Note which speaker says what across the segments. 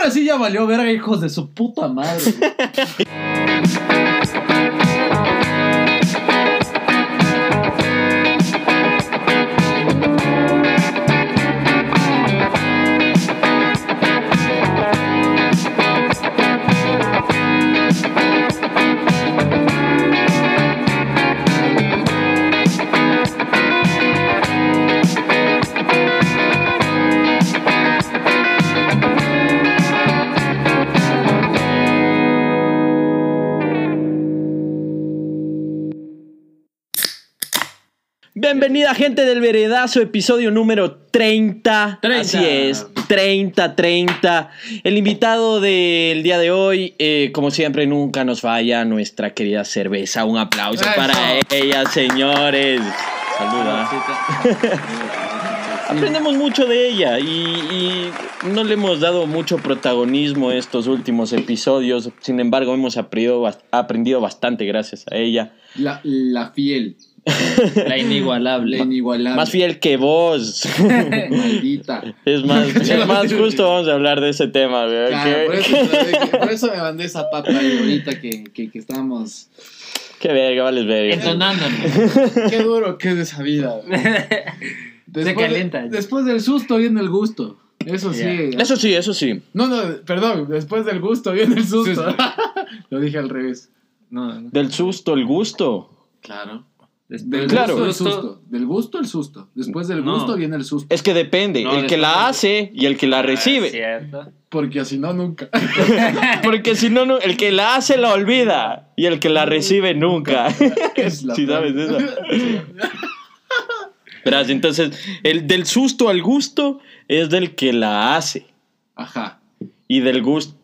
Speaker 1: Ahora sí ya valió verga, hijos de su puta madre.
Speaker 2: Gente del Veredazo, episodio número 30.
Speaker 1: 30.
Speaker 2: Así es, 30, 30. El invitado del día de hoy, eh, como siempre, nunca nos falla, nuestra querida cerveza. Un aplauso
Speaker 1: Eso.
Speaker 2: para ella, señores. Saluda. Aprendemos mucho de ella y, y no le hemos dado mucho protagonismo estos últimos episodios. Sin embargo, hemos aprendido, aprendido bastante gracias a ella.
Speaker 1: La, la fiel,
Speaker 3: La inigualable.
Speaker 1: la inigualable.
Speaker 2: Más fiel que vos.
Speaker 1: Maldita.
Speaker 2: Es más, es más justo vamos a hablar de ese tema, güey.
Speaker 1: Claro,
Speaker 2: qué,
Speaker 1: por eso, por eso me mandé esa papa ahí ahorita que, que, que estamos.
Speaker 2: qué verga, vales verga.
Speaker 3: Entonándonos.
Speaker 1: Qué duro que es esa vida.
Speaker 3: Se calienta.
Speaker 1: de- después del susto viene el gusto. Eso sí.
Speaker 3: Ya.
Speaker 2: Eso sí, eso sí.
Speaker 1: No, no, perdón. Después del gusto viene el susto.
Speaker 3: Susto.
Speaker 1: Lo dije al revés.
Speaker 3: No, no.
Speaker 2: Del susto, el gusto.
Speaker 1: Claro. Del
Speaker 2: Claro.
Speaker 1: gusto el
Speaker 3: susto-.
Speaker 1: Del gusto el susto. Después del
Speaker 3: No.
Speaker 1: gusto viene el susto.
Speaker 2: Es que depende,
Speaker 3: No,
Speaker 2: el que la hace y el que la
Speaker 3: Ah,
Speaker 2: recibe.
Speaker 3: cierto.
Speaker 1: Porque así no, nunca.
Speaker 2: Porque si no, no, el que la hace la olvida y el que la recibe nunca.
Speaker 1: Es la
Speaker 2: Sí, sabes eso. Verás, entonces, el del susto al gusto es del que la hace
Speaker 1: Ajá.
Speaker 2: y del gusto.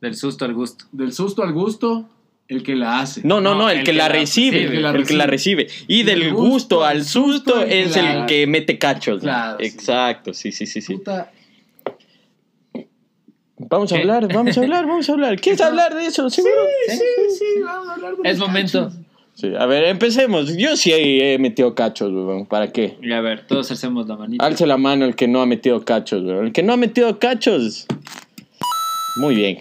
Speaker 3: Del susto al gusto.
Speaker 1: Del susto al gusto, el que la hace.
Speaker 2: No, no, no,
Speaker 3: No,
Speaker 2: el, que, la recibe,
Speaker 1: el que la
Speaker 2: el que la recibe. Y del gusto al susto es el que mete cachos.
Speaker 1: Claro, sí.
Speaker 2: Exacto, sí, sí, sí, sí.
Speaker 1: Puta,
Speaker 2: Vamos a hablar, vamos a hablar, vamos a hablar. ¿Quieres hablar de eso? Seguro.
Speaker 1: Sí, sí, vamos a hablar de
Speaker 3: Es momento.
Speaker 1: cachos.
Speaker 2: Sí, a ver, empecemos. Yo sí he metido cachos, weón. ¿Para qué?
Speaker 3: Y a ver, todos hacemos la manita.
Speaker 2: Alce la mano el que no ha metido cachos, weón. El que no ha metido cachos. Muy bien.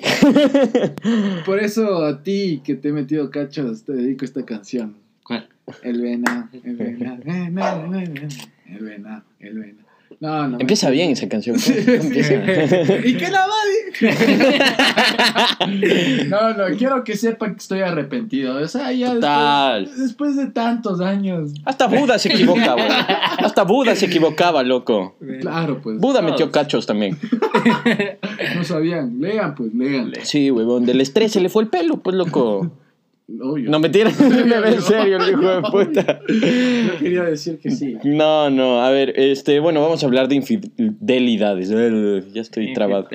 Speaker 1: Por eso a ti que te he metido cachos te dedico esta canción.
Speaker 3: ¿Cuál?
Speaker 1: El vena, el vena, vena, vena, el vena, el vena. No, no.
Speaker 2: Empieza bien esa canción.
Speaker 1: Sí, sí. ¿Y qué la va? No, no, quiero que sepan que estoy arrepentido. O sea, ya después, después de tantos años.
Speaker 2: Hasta Buda se equivoca, weón. Hasta Buda se equivocaba, loco.
Speaker 1: Claro, pues.
Speaker 2: Buda metió cachos también.
Speaker 1: No sabían. Lean, pues, lean.
Speaker 2: Sí, weón. Del estrés se le fue el pelo, pues, loco.
Speaker 1: Obvio.
Speaker 2: No me ve en serio, el hijo de puta.
Speaker 1: Yo quería decir que sí.
Speaker 2: No, no, a ver, este, bueno, vamos a hablar de infidelidades. Ya estoy trabado.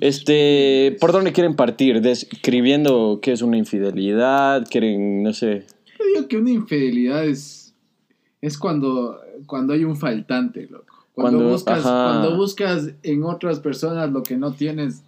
Speaker 2: Este, ¿por dónde quieren partir? Describiendo qué es una infidelidad, quieren, no sé.
Speaker 1: Yo digo que una infidelidad es, es cuando, cuando hay un faltante, loco. Cuando,
Speaker 2: Cuando-
Speaker 1: buscas,
Speaker 2: ajá.
Speaker 1: cuando buscas en otras personas lo que no tienes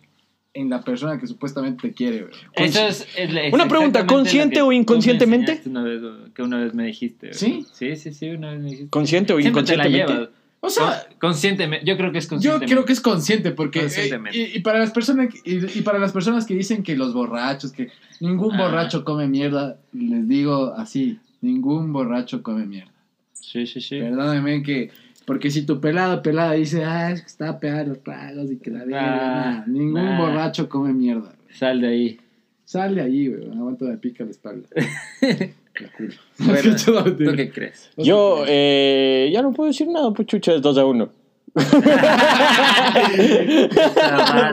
Speaker 1: en la persona que supuestamente te quiere, güey.
Speaker 3: Eso es, es
Speaker 2: Una pregunta, ¿consciente o inconscientemente?
Speaker 3: enseñaste Una vez, que una vez me dijiste. güey.
Speaker 1: ¿Sí?
Speaker 3: Sí, sí, sí, una vez me dijiste.
Speaker 2: ¿Consciente o inconscientemente?
Speaker 1: O sea,
Speaker 3: Con- conscientemente. Yo creo que es
Speaker 1: yo
Speaker 3: conscientemente.
Speaker 1: creo que es consciente porque eh,
Speaker 3: Conscientemente.
Speaker 1: y, y para las personas y, y para las personas que dicen que los borrachos que ningún
Speaker 3: Ah.
Speaker 1: borracho come mierda, les digo así, ningún borracho come mierda.
Speaker 3: Sí, sí, sí.
Speaker 1: Perdóneme que. Porque si tu pelado pelada dice, ah, es que está pegado los tragos y que la verga,
Speaker 3: Ah,
Speaker 1: nah, ningún
Speaker 3: nah.
Speaker 1: borracho come mierda. güey.
Speaker 3: Sal de ahí.
Speaker 1: Sal de allí, güey. Aguanta me pica la espalda. La culo.
Speaker 3: Bueno,
Speaker 1: No,
Speaker 3: ¿Tú qué crees?
Speaker 2: Yo, eh, ya no puedo decir nada, pues chucha, es 2 a 1.
Speaker 1: No,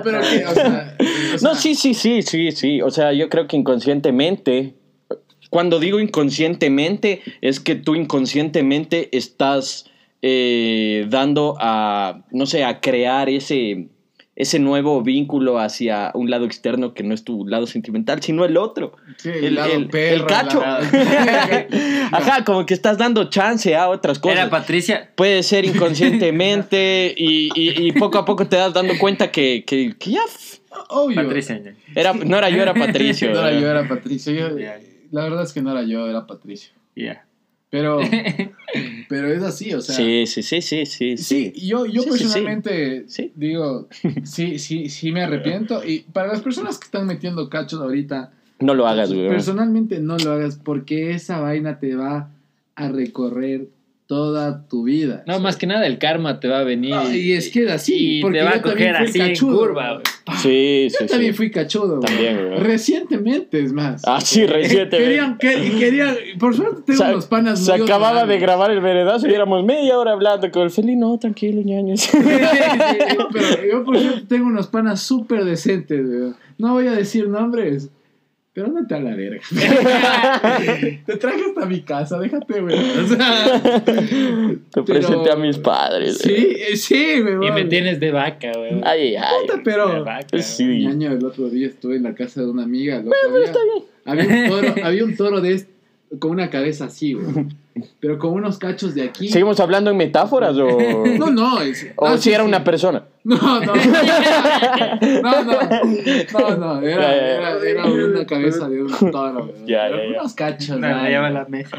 Speaker 1: pero que, o sea, o sea,
Speaker 2: No, sí, sí, sí, sí, sí. O sea, yo creo que inconscientemente, cuando digo inconscientemente, es que tú inconscientemente estás eh, dando a, no sé, a crear ese, ese nuevo vínculo hacia un lado externo que no es tu lado sentimental, sino el otro.
Speaker 1: sí,
Speaker 2: el-
Speaker 1: lado
Speaker 2: el-
Speaker 1: perro,
Speaker 2: el cacho.
Speaker 1: la-
Speaker 2: Ajá, como que estás dando chance a otras cosas.
Speaker 3: Era Patricia.
Speaker 2: Puede ser inconscientemente y, y- y poco a poco te das dando cuenta que, que- que ya
Speaker 1: Obvio.
Speaker 3: Patricia.
Speaker 2: era, no era yo, era Patricio.
Speaker 1: No era yo, era Patricio. Yo- la verdad es que no era yo, era Patricio.
Speaker 3: Ya.
Speaker 1: Pero, pero es así, o sea.
Speaker 2: Sí, sí, sí, sí, sí.
Speaker 1: Sí, yo, yo
Speaker 2: Sí, sí, sí.
Speaker 1: personalmente
Speaker 2: Sí.
Speaker 1: digo, sí, sí, sí me arrepiento. Y para las personas que están metiendo cachos ahorita,
Speaker 2: No lo hagas, güey.
Speaker 1: personalmente no lo hagas porque esa vaina te va a recorrer toda tu vida.
Speaker 3: No, más que nada el karma te va a venir.
Speaker 1: No, y es que así,
Speaker 3: Y
Speaker 1: porque
Speaker 3: te va
Speaker 1: yo
Speaker 3: a coger así en curva,
Speaker 1: güey.
Speaker 2: Sí, sí,
Speaker 1: Yo también
Speaker 2: sí.
Speaker 1: fui cachudo. güey.
Speaker 2: También, güey.
Speaker 1: Recientemente, es más.
Speaker 2: Ah, sí, recientemente.
Speaker 1: Querían, que- querían, por suerte tengo unos panas
Speaker 2: Se
Speaker 1: muy
Speaker 2: acababa de grabar el veredazo y éramos media hora hablando con el felino. No, tranquilo, ñaños.
Speaker 1: Pero yo por suerte tengo unos panas súper decentes, güey. No voy a decir nombres, pero no te a la verga. te traje hasta mi casa, déjate, güey. O sea,
Speaker 2: Te presenté a mis padres. güey.
Speaker 1: sí, eh, sí, güey.
Speaker 3: Y me tienes de vaca, güey.
Speaker 2: Ay, ay.
Speaker 1: Puta,
Speaker 3: De
Speaker 1: pero
Speaker 3: vaca,
Speaker 2: Pues sí.
Speaker 1: mi año el otro día estuve en la casa de una amiga. el otro día. Había un toro, había un toro de este, con una cabeza así, güey. Pero con unos cachos de aquí.
Speaker 2: ¿Seguimos hablando en metáforas o.?
Speaker 1: No, no. Es,
Speaker 2: O
Speaker 1: ah,
Speaker 2: si
Speaker 1: sí,
Speaker 2: era
Speaker 1: sí.
Speaker 2: una persona.
Speaker 1: No, no. No, no. No, no. Era,
Speaker 2: Ya, ya,
Speaker 1: era, era una cabeza de un toro.
Speaker 2: Ya,
Speaker 1: Pero
Speaker 2: ya, ya.
Speaker 1: Unos cachos.
Speaker 3: No, lleva la mesa.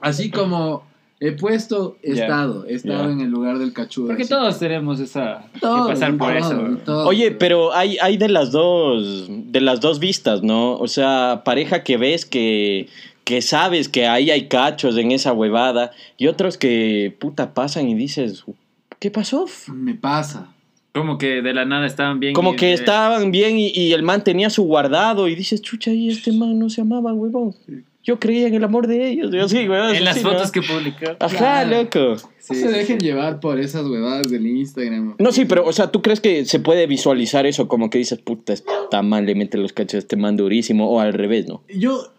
Speaker 1: Así como he puesto, estado. He estado en el lugar del cachudo.
Speaker 3: Porque
Speaker 1: así.
Speaker 3: todos tenemos esa. Que pasar por
Speaker 1: todo,
Speaker 3: eso,
Speaker 1: todo,
Speaker 2: Oye, pero hay, hay de las dos, de las dos vistas, ¿no? O sea, pareja que ves que, que sabes que ahí hay cachos en esa huevada y otros que puta pasan y dices, ¿qué pasó?
Speaker 1: Me pasa.
Speaker 3: Como que de la nada estaban bien.
Speaker 2: Como
Speaker 3: y
Speaker 2: que
Speaker 3: de-
Speaker 2: estaban bien y, y el man tenía su guardado y dices, chucha, y este man no se amaba, huevón. Yo creía en el amor de ellos. Y así, huevón,
Speaker 3: En las fotos
Speaker 2: ¿no?
Speaker 3: que publicó.
Speaker 2: Ajá,
Speaker 1: Claro.
Speaker 2: loco.
Speaker 1: No se dejen llevar por esas huevadas del Instagram.
Speaker 2: No, sí, pero, o sea, ¿tú crees que se puede visualizar eso como que dices, puta, está mal, le mete los cachos a este man durísimo, o al revés, ¿no?
Speaker 1: Yo,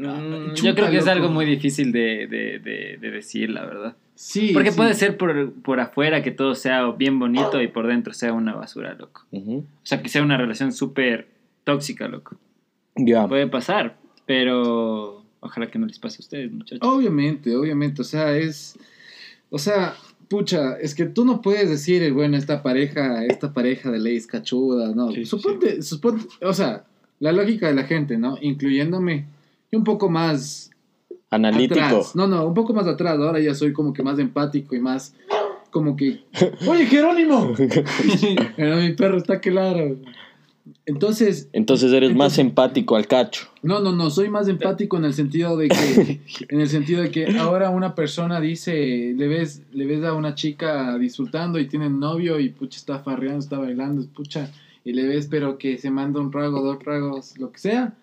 Speaker 3: Mm,
Speaker 1: Chuta,
Speaker 3: yo creo que es algo muy difícil de, de, de, de decir, la verdad.
Speaker 1: sí.
Speaker 3: Porque
Speaker 1: sí.
Speaker 3: puede ser por, por afuera que todo sea bien bonito y por dentro sea una basura, loco. O sea, que sea una relación súper tóxica, loco.
Speaker 2: Ya.
Speaker 3: Puede pasar, pero ojalá que no les pase a ustedes, muchachos.
Speaker 1: Obviamente, obviamente. O sea, es. O sea, pucha, es que tú no puedes decir, bueno, esta pareja, esta pareja de ley es cachuda, ¿no?
Speaker 3: Sí, sí,
Speaker 1: suponte, suponte, o sea, la lógica de la gente, ¿no? Incluyéndome y un poco más
Speaker 2: Analítico.
Speaker 1: atrás. No, no, un poco más atrás. Ahora ya soy como que más empático y más como que. ¡Oye, Jerónimo! Pero mi perro está claro. Entonces,
Speaker 2: Entonces eres más empático al cacho.
Speaker 1: no, no, no, soy más empático en el sentido de que, en el sentido de que ahora una persona dice, le ves, le ves a una chica disfrutando y tiene novio y pucha está farreando, está bailando, pucha, y le ves pero que se manda un trago, dos tragos, lo que sea,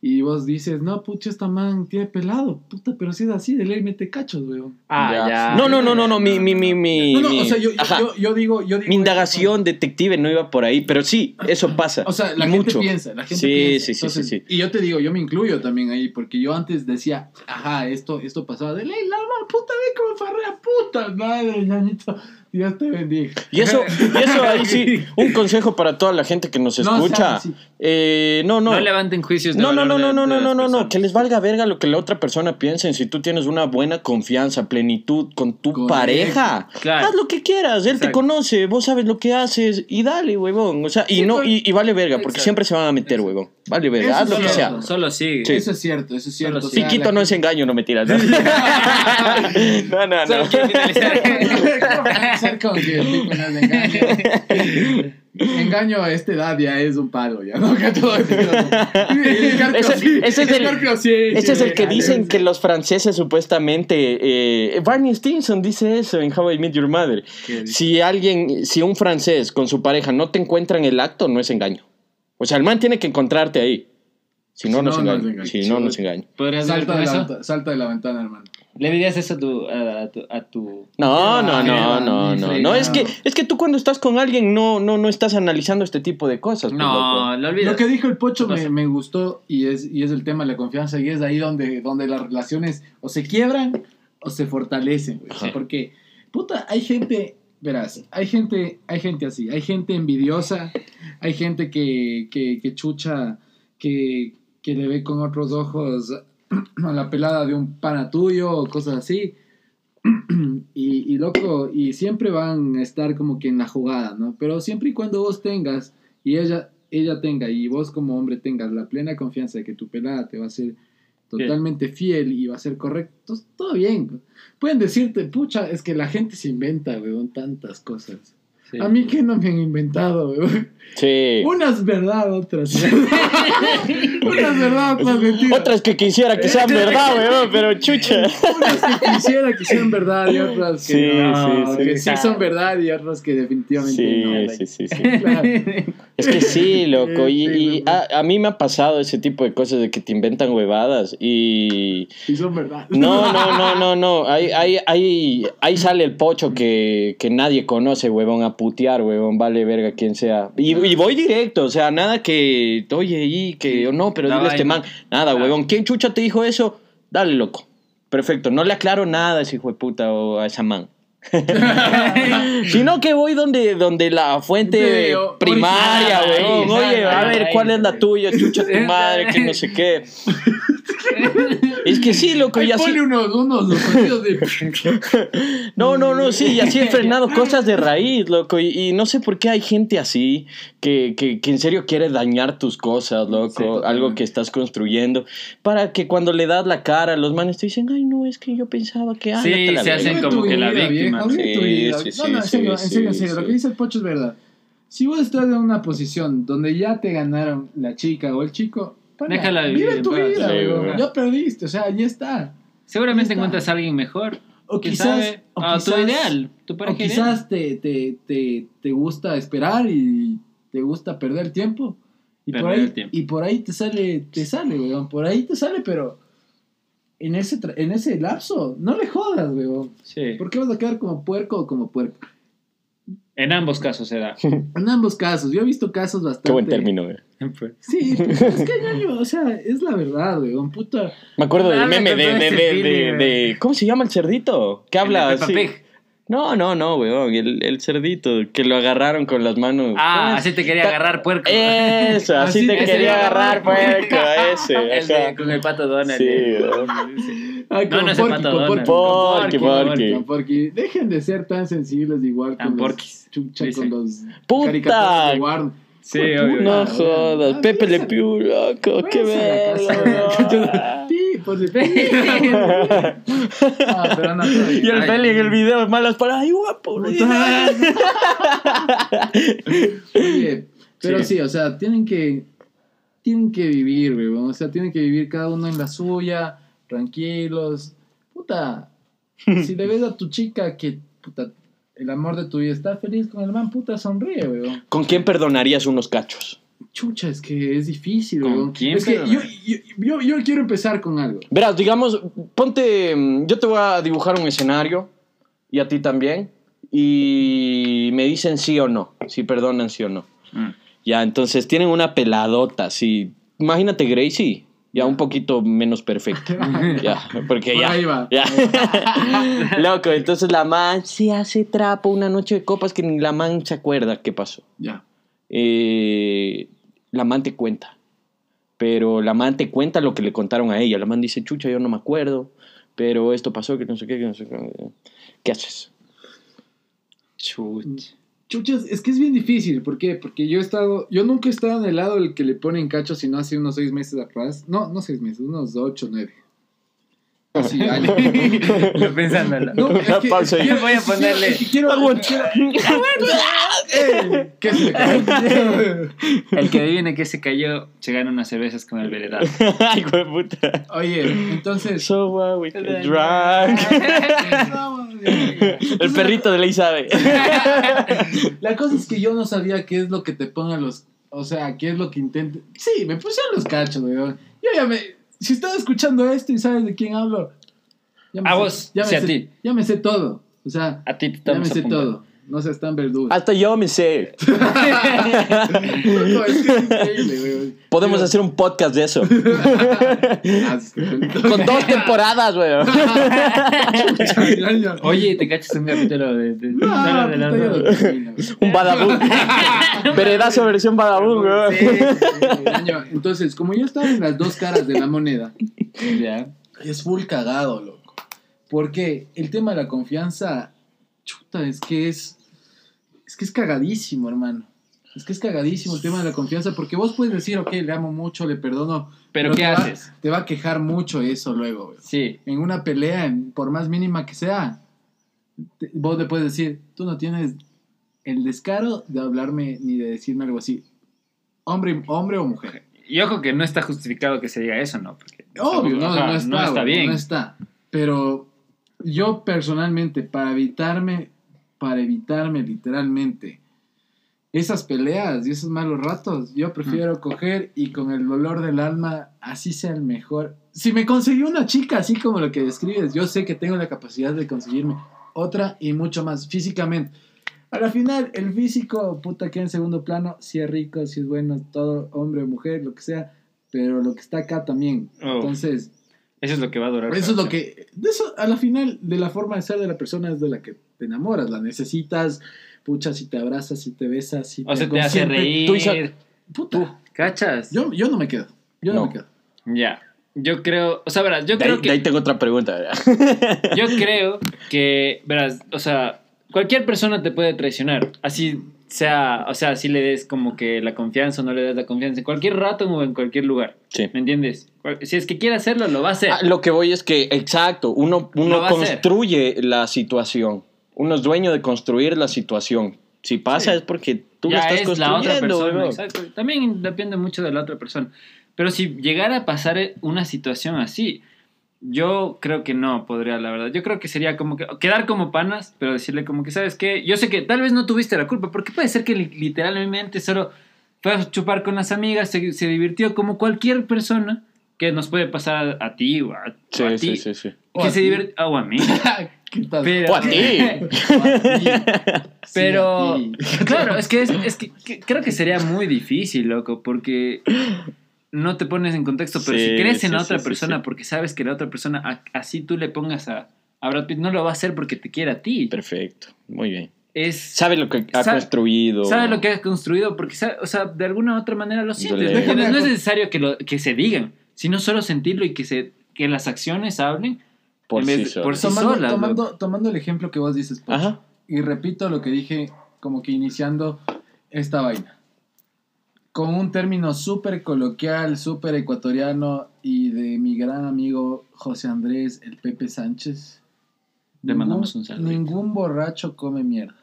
Speaker 1: y vos dices, no, pucha, esta man tiene pelado, puta, pero si es así, de ley mete cachos, weón.
Speaker 3: Ah, ya.
Speaker 2: No, no, no, no, no, mi, mi, mi, mi,
Speaker 1: No, no,
Speaker 2: mi-
Speaker 1: o sea, yo, yo,
Speaker 2: ajá.
Speaker 1: yo, yo digo, yo digo
Speaker 2: Mi indagación detective no iba por ahí, pero sí, eso pasa.
Speaker 1: O sea, la gente piensa, la gente
Speaker 2: Sí,
Speaker 1: piensa.
Speaker 2: sí, sí,
Speaker 1: Entonces,
Speaker 2: sí, sí.
Speaker 1: Y yo te digo, yo me incluyo también ahí, porque yo antes decía, ajá, esto, esto pasaba de ley, la mal, puta, ve cómo farrea, puta madre, ñañito, Dios te bendiga.
Speaker 2: Y eso, y eso ahí sí, un consejo para toda la gente que nos
Speaker 1: No,
Speaker 2: escucha.
Speaker 1: sí.
Speaker 2: Eh, no, no.
Speaker 3: No levanten juicios de
Speaker 2: No, no, no,
Speaker 3: de-
Speaker 2: no, no, no, no, no,
Speaker 3: personas.
Speaker 2: que les valga verga lo que la otra persona piense. Si tú tienes una buena confianza, plenitud con tu
Speaker 1: Correcto.
Speaker 2: pareja,
Speaker 3: Claro.
Speaker 2: haz lo que quieras. Él te conoce, vos sabes lo que haces y dale, huevón. O sea, y
Speaker 3: Sí,
Speaker 2: no,
Speaker 3: pues.
Speaker 2: y, y vale verga, porque
Speaker 3: Exacto.
Speaker 2: siempre se van a meter, huevón. Vale verga,
Speaker 1: Eso
Speaker 2: haz lo que sea.
Speaker 3: Solo sigue.
Speaker 2: Sí.
Speaker 1: Eso es cierto, eso es cierto.
Speaker 3: Solo
Speaker 1: o sea,
Speaker 2: Piquito
Speaker 1: la
Speaker 2: no es engaño, no mentiras. No, no, no. No.
Speaker 1: Con que engaño. Engaño a esta edad ya es un palo, ya, ¿no? Que todo es- El Scorpio
Speaker 2: Ese-
Speaker 1: sí,
Speaker 2: ese es el- Ese es que dicen que los franceses supuestamente... eh, Barney Stinson dice eso en How I Met Your Mother. Si alguien, si un francés con su pareja no te encuentra en el acto, no es engaño. O sea, el man tiene que encontrarte ahí. Si no,
Speaker 1: Si
Speaker 2: no,
Speaker 1: no,
Speaker 2: se
Speaker 1: no
Speaker 2: engaña.
Speaker 1: es engaño.
Speaker 2: Si no, no se engaña.
Speaker 3: ¿Podrías ver
Speaker 1: Salta de, la, salta de la ventana, hermano.
Speaker 3: ¿Le dirías eso a tu... A tu, a tu...
Speaker 2: No, no, no, no, no, no. Es que, es que tú cuando estás con alguien no, no, no estás analizando este tipo de cosas. pues,
Speaker 3: No,
Speaker 2: loco.
Speaker 3: lo olvidas.
Speaker 1: Lo que dijo el Pocho
Speaker 3: ¿Qué
Speaker 1: me, me gustó y es, y es el tema de la confianza y es ahí donde, donde las relaciones o se quiebran o se fortalecen, güey. Porque, puta, hay gente, verás, hay gente, hay gente así, hay gente envidiosa, hay gente que, que, que chucha, que, que le ve con otros ojos a la pelada de un pana tuyo o cosas así. Y, loco, y siempre van a estar como que en la jugada, ¿no? Pero siempre y cuando vos tengas y ella, ella tenga y vos como hombre tengas la plena confianza de que tu pelada te va a hacer totalmente fiel y va a ser correcto, todo bien. Pueden decirte, pucha, es que la gente se inventa, weón, tantas cosas.
Speaker 3: Sí.
Speaker 1: A mí que no me han inventado, weón.
Speaker 2: Sí.
Speaker 1: Unas verdad, otras. Unas verdad, otras mentiras.
Speaker 2: Otras que quisiera que sean verdad, weón, pero chucha.
Speaker 1: Unas que quisiera que sean verdad y otras que,
Speaker 2: Sí,
Speaker 1: no,
Speaker 2: sí, sí.
Speaker 1: que sí son verdad y otras que definitivamente
Speaker 2: Sí,
Speaker 1: no.
Speaker 2: sí, sí, sí.
Speaker 1: Claro.
Speaker 2: Es que sí, loco. Y, a, a mí me ha pasado ese tipo de cosas de que te inventan huevadas y...
Speaker 1: Y son verdad.
Speaker 2: No, no, no, no, no. Ahí, ahí, ahí, ahí sale el pocho que, que nadie conoce, huevón, putear, huevón, vale verga quien sea. Y, y voy directo, o sea, nada que, oye, y que, o no, pero
Speaker 3: La
Speaker 2: dile a este man. Nada, huevón. ¿Quién chucha te dijo eso? Dale, loco. Perfecto. No le aclaro nada a ese hijo de puta o a esa man. Sino que voy donde, donde la fuente primaria, huevón. Oye, a ver, ¿cuál es la tuya? Chucha tu madre, que no sé qué. Es que sí, loco,
Speaker 1: Ahí
Speaker 2: y así...
Speaker 1: pone unos, unos los sonidos de...
Speaker 2: No, no, no, sí, y así he frenado cosas de raíz, loco. Y, y no sé por qué hay gente así que, que, que en serio quiere dañar tus cosas, loco. algo que estás construyendo. Para que cuando le das la cara, los manes te dicen, ay, no, es que yo pensaba que.
Speaker 3: Sí,
Speaker 2: ándate a la
Speaker 3: se hacen
Speaker 2: verga".
Speaker 1: Vive
Speaker 3: como que la
Speaker 1: vida,
Speaker 3: víctima.
Speaker 2: Sí,
Speaker 1: vida.
Speaker 2: sí,
Speaker 1: no,
Speaker 2: sí,
Speaker 1: no, en
Speaker 2: sí,
Speaker 1: serio, en
Speaker 2: sí,
Speaker 1: serio, en
Speaker 2: sí,
Speaker 1: serio. Lo
Speaker 2: sí.
Speaker 1: que dice el Pocho es verdad. Si vos estás en una posición donde ya te ganaron la chica o el chico, pana,
Speaker 3: Déjala vivir
Speaker 1: vive tu vida,
Speaker 2: Sí,
Speaker 1: ya perdiste, o sea, ya está.
Speaker 3: Seguramente
Speaker 1: Ya está.
Speaker 3: encuentras a alguien mejor.
Speaker 1: O
Speaker 3: ¿Quién
Speaker 1: quizás,
Speaker 3: sabe?
Speaker 1: o
Speaker 3: Ah, tu ideal, tu
Speaker 1: o
Speaker 3: pareja ideal.
Speaker 1: quizás te, te, te, te gusta esperar y te gusta perder tiempo. Y por,
Speaker 3: Perder
Speaker 1: ahí,
Speaker 3: el tiempo.
Speaker 1: y por ahí te sale, te sale, weón. Por ahí te sale, pero en ese, en ese lapso, no le jodas, weón.
Speaker 3: Sí.
Speaker 1: ¿Por qué vas a quedar como puerco o como puerco?
Speaker 3: En ambos casos se da.
Speaker 1: En ambos casos, yo he visto casos bastante.
Speaker 2: Qué buen término, güey.
Speaker 1: Sí, pues, es que ñaño, o sea, es la verdad, weón, puta.
Speaker 2: Me acuerdo del meme de, de, de,
Speaker 3: feeling,
Speaker 2: de,
Speaker 3: güey.
Speaker 2: de- ¿Cómo se llama el cerdito? Que habla así.
Speaker 3: Pig.
Speaker 2: No, no, no, weón. El, el cerdito, que lo agarraron con las manos.
Speaker 3: Ah, así te quería agarrar puerco.
Speaker 2: Eso, así
Speaker 1: Así
Speaker 2: te quería agarrar, puerco, ese.
Speaker 3: El de- con el pato Donald.
Speaker 2: Sí,
Speaker 1: Ay,
Speaker 3: No,
Speaker 1: con
Speaker 3: no es el
Speaker 1: Porky,
Speaker 3: pato Donald.
Speaker 2: Porky,
Speaker 1: Porky,
Speaker 2: Porky.
Speaker 1: con Porky. Dejen de ser tan sensibles igual
Speaker 3: Tan
Speaker 1: con los chucha con los
Speaker 2: Puta.
Speaker 1: caricaturas de Warner.
Speaker 3: Sí, obvio.
Speaker 2: No
Speaker 1: Ah,
Speaker 2: jodas,
Speaker 1: ah,
Speaker 2: Pepe Le Pew, loco, qué verga.
Speaker 1: Ah.
Speaker 2: Y el. Feli en el video, malas para, ay, guapo.
Speaker 1: Oye, pero
Speaker 3: Sí.
Speaker 1: sí. o sea, tienen que tienen que vivir, weón. O sea, tienen que vivir cada uno en la suya, tranquilos. Puta, si le ves a tu chica que, puta, el amor de tu vida está feliz con el man, puta, sonríe, weón.
Speaker 2: ¿Con quién perdonarías unos cachos?
Speaker 1: Chucha, es que es difícil,
Speaker 3: ¿Con
Speaker 1: weón.
Speaker 3: quién
Speaker 1: es que yo, yo, yo, yo quiero empezar con algo.
Speaker 2: Verás, digamos, ponte, mm, yo te voy a dibujar un escenario y a ti también y me dicen sí o no, si perdonan sí o no.
Speaker 3: Mm.
Speaker 2: Ya, entonces tienen una peladota, sí. Imagínate Gracie, ya un poquito menos perfecta. ya, porque
Speaker 1: Por
Speaker 2: ya.
Speaker 1: ahí va.
Speaker 2: ya. Loco, entonces la man se hace trapo una noche de copas que ni la man se acuerda qué pasó.
Speaker 1: Ya.
Speaker 2: Eh, la man te cuenta. Pero la man te cuenta lo que le contaron a ella. La man dice, chucha, yo no me acuerdo, pero esto pasó, que no sé qué, que no sé qué. ¿Qué haces?
Speaker 3: Chuch.
Speaker 1: Chuchas, es que es bien difícil. ¿Por qué? Porque yo he estado, yo nunca he estado en el lado del que le ponen cacho, sino hace unos seis meses atrás. No, no seis meses, unos ocho, nueve. Así, años.
Speaker 3: Yo pensándolo.
Speaker 1: No, es que-
Speaker 2: pausa ahí.
Speaker 1: quiero-
Speaker 3: Voy a ponerle-
Speaker 1: es que Quiero. ¡Eh! ¿Qué se cayó?
Speaker 3: El que adivine que se cayó, se gana unas cervezas con el veredal.
Speaker 2: Ay, güey, puta.
Speaker 1: Oye, entonces.
Speaker 2: So what we can drink. El perrito de ley sabe.
Speaker 1: La cosa es que yo no sabía qué es lo que te pongan los. O sea, qué es lo que intenten. Sí, me pusieron los cachos, weón. Yo ya me. Si estás escuchando esto y sabes de quién hablo. Ya
Speaker 3: A vos,
Speaker 1: ya me
Speaker 3: sí, a
Speaker 1: sé,
Speaker 3: ti.
Speaker 1: Ya me sé todo. O sea,
Speaker 3: A ti te
Speaker 1: ya me sé todo. No seas tan verdugo.
Speaker 2: Hasta yo me sé.
Speaker 1: Loco, es que es increíble, weón.
Speaker 2: Podemos
Speaker 1: Pero-
Speaker 2: hacer un podcast de eso.
Speaker 1: Ah,
Speaker 2: Con dos temporadas, güey.
Speaker 3: Oye, te cachas un capítulo de,
Speaker 1: No, termino.
Speaker 2: Un badabun. Veredazo versión badabun, güey.
Speaker 1: Sí, sí. Entonces, como yo estaba en las dos caras de la moneda,
Speaker 3: Ya.
Speaker 1: es full cagado, loco. Porque el tema de la confianza, chuta, es que es. Es que es cagadísimo, hermano. Es que es cagadísimo el tema de la confianza, porque vos puedes decir, ok, le amo mucho, le perdono.
Speaker 3: Pero ¿qué
Speaker 1: te va-
Speaker 3: haces?
Speaker 1: te va a quejar mucho eso luego, güey.
Speaker 3: Sí.
Speaker 1: En una pelea, en- por más mínima que sea, te- vos le puedes decir, tú no tienes el descaro de hablarme ni de decirme algo así. Hombre, hombre o mujer.
Speaker 3: Y ojo que no está justificado que se diga eso, ¿no? Porque,
Speaker 1: Obvio, no, no está, güey,
Speaker 3: bien.
Speaker 1: No está. Pero yo personalmente, para evitarme, para evitarme literalmente esas peleas y esos malos ratos, yo prefiero coger y con el dolor del alma, así sea el mejor. Si me conseguí una chica así como lo que describes, yo sé que tengo la capacidad de conseguirme otra y mucho más físicamente. A la final, el físico, puta, queda en segundo plano, si es rico, si es bueno, todo, hombre o mujer, lo que sea, pero lo que está acá también.
Speaker 3: Oh.
Speaker 1: Entonces,
Speaker 3: Eso es lo que va a durar.
Speaker 1: eso es lo que, de eso, a la final, de la forma de ser de la persona es de la que te enamoras, la necesitas, pucha, si te abrazas, si te besas, si.
Speaker 3: O sea, te hace reír.
Speaker 2: Tú.
Speaker 1: Puta,
Speaker 3: ¿Cachas?
Speaker 1: yo, yo no me quedo, yo no,
Speaker 2: No.
Speaker 1: me quedo.
Speaker 3: Ya. Yo creo, o sea, verás, yo
Speaker 2: De ahí,
Speaker 3: creo
Speaker 2: de ahí
Speaker 3: que
Speaker 2: tengo otra pregunta. ¿verdad?
Speaker 3: yo creo que verás, o sea, cualquier persona te puede traicionar, así sea, o sea, si le des como que la confianza o no le des la confianza en cualquier rato o en cualquier lugar.
Speaker 2: Sí.
Speaker 3: ¿Me entiendes? Si es que quiere hacerlo, lo va a hacer.
Speaker 2: Ah, lo que voy es que, exacto, uno,
Speaker 3: Lo
Speaker 2: uno construye la situación. Uno es dueño de construir la situación. Si pasa
Speaker 3: Sí.
Speaker 2: es porque tú
Speaker 3: ya
Speaker 2: la estás
Speaker 3: es la otra
Speaker 2: construyendo.
Speaker 3: persona, exacto. También depende mucho de la otra persona. Pero si llegara a pasar una situación así, yo creo que no podría, la verdad. Yo creo que sería como que quedar como panas, pero decirle como que, ¿sabes qué? Yo sé que tal vez no tuviste la culpa, porque puede ser que li- literalmente solo fue a chupar con las amigas, se, se divirtió como cualquier persona que nos puede pasar a, a ti o a, o
Speaker 2: Sí,
Speaker 3: a
Speaker 2: sí,
Speaker 3: ti.
Speaker 2: sí, sí.
Speaker 1: O
Speaker 3: Que
Speaker 1: a
Speaker 3: se
Speaker 1: ti.
Speaker 3: divierte, o a mí. Pero,
Speaker 2: O a ti.
Speaker 3: Pero,
Speaker 1: a ti.
Speaker 3: claro, es que, es, es que, que creo que sería muy difícil, loco, porque no te pones en contexto, pero
Speaker 2: Sí,
Speaker 3: si crees en
Speaker 2: sí,
Speaker 3: la otra
Speaker 2: sí,
Speaker 3: persona
Speaker 2: sí.
Speaker 3: porque sabes que la otra persona, a- así tú le pongas a, a Brad Pitt, no lo va a hacer porque te quiere a ti.
Speaker 2: Perfecto, muy bien.
Speaker 3: Es,
Speaker 2: Sabe lo que ha
Speaker 3: Sabe-
Speaker 2: construido.
Speaker 3: sabe lo que has construido porque, sabe- o sea, de alguna u otra manera lo sientes.
Speaker 2: Dale.
Speaker 3: ¿me entiendes? No es necesario que, lo, que se digan, sino solo sentirlo y que, se, que las acciones hablen
Speaker 2: por sí
Speaker 3: de-
Speaker 2: solo.
Speaker 3: por sí
Speaker 1: tomando,
Speaker 3: solas,
Speaker 1: tomando, tomando el ejemplo que vos dices, Pocho,
Speaker 2: Ajá.
Speaker 1: y repito lo que dije como que iniciando esta vaina. Con un término súper coloquial, súper ecuatoriano y de mi gran amigo José Andrés, el Pepe Sánchez.
Speaker 3: Le mandamos un saludo.
Speaker 1: Ningún borracho come mierda.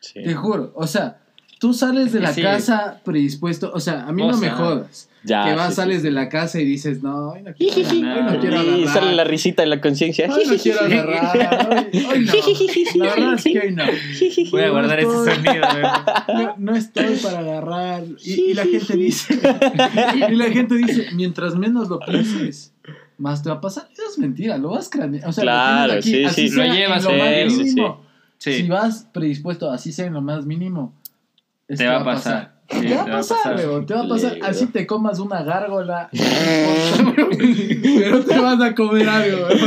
Speaker 2: Sí.
Speaker 1: Te juro. O sea, tú sales de la
Speaker 3: Sí.
Speaker 1: casa predispuesto. O sea, a mí
Speaker 3: O
Speaker 1: no me jodas.
Speaker 2: Ya,
Speaker 1: que vas,
Speaker 2: sí, sí.
Speaker 1: sales de la casa y dices, no, hoy no quiero, hoy no quiero
Speaker 2: Y
Speaker 1: agarrar.
Speaker 2: sale la risita en la conciencia.
Speaker 1: Hoy no quiero agarrar. Hoy, hoy no. La verdad es que hoy no.
Speaker 3: Voy a
Speaker 1: No
Speaker 3: guardar ese
Speaker 1: estoy-
Speaker 3: sonido. güey.
Speaker 1: No, no estoy para agarrar. Y, y la gente dice, y la gente dice, mientras menos lo pienses, más te va a pasar. Eso es mentira, lo vas craneando. O sea,
Speaker 2: Claro,
Speaker 1: lo aquí,
Speaker 2: sí,
Speaker 1: así
Speaker 2: sí.
Speaker 1: sea
Speaker 3: Lo
Speaker 1: en
Speaker 3: llevas
Speaker 1: lo
Speaker 3: en
Speaker 1: más
Speaker 3: él,
Speaker 2: sí.
Speaker 1: Si vas predispuesto, así sea en lo más mínimo,
Speaker 3: Te va a pasar. Sí,
Speaker 1: te va a pasar, weón, te va a pasar.
Speaker 2: Sí,
Speaker 1: Así te comas una gárgola, pero te vas a comer algo. weón.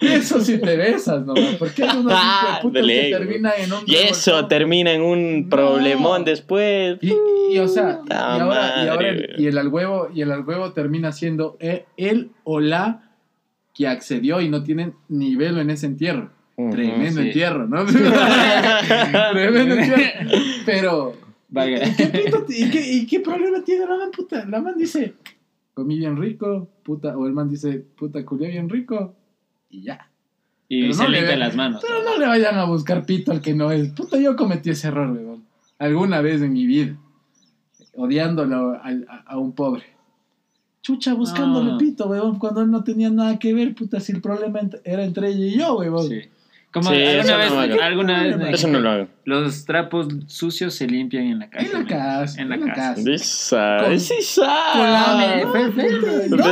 Speaker 1: Eso sí te besas, ¿no? Porque hay unos
Speaker 2: Ah,
Speaker 1: putas que
Speaker 2: ley,
Speaker 1: terminan en un
Speaker 2: Y eso
Speaker 1: revolcón.
Speaker 2: termina en un
Speaker 1: No.
Speaker 2: problemón después.
Speaker 1: Y, y, o sea, y
Speaker 2: Puta
Speaker 1: ahora, y, ahora el, y el al huevo, y el al huevo termina siendo e- él o la que accedió y no tienen ni velo en ese entierro. Tremendo
Speaker 3: sí.
Speaker 1: entierro, ¿no? Tremendo entierro. Pero,
Speaker 3: Valga.
Speaker 1: ¿y qué, pito- y qué- y qué problema tiene la man, puta? La man dice, comí bien rico, puta, o el man dice, puta, culié bien rico, y ya.
Speaker 3: Y
Speaker 1: Pero
Speaker 3: se
Speaker 1: no le
Speaker 3: limpia las manos.
Speaker 1: Pero no le vayan a buscar pito al que no es. Puta, yo cometí ese error, weón. Alguna vez en mi vida. Odiándolo a, a un pobre. Chucha, buscándole
Speaker 3: Ah.
Speaker 1: pito, weón, cuando él no tenía nada que ver, puta, si el problema era entre ella y yo, weón.
Speaker 3: Sí. Como
Speaker 2: Sí, eso
Speaker 3: alguna vez,
Speaker 2: no hago.
Speaker 3: alguna vez me
Speaker 2: Eso no lo hago.
Speaker 3: los trapos sucios se limpian en la casa.
Speaker 1: En la casa,
Speaker 3: En la casa.
Speaker 2: Esa,
Speaker 1: Con-
Speaker 2: es esa.
Speaker 1: Con la no.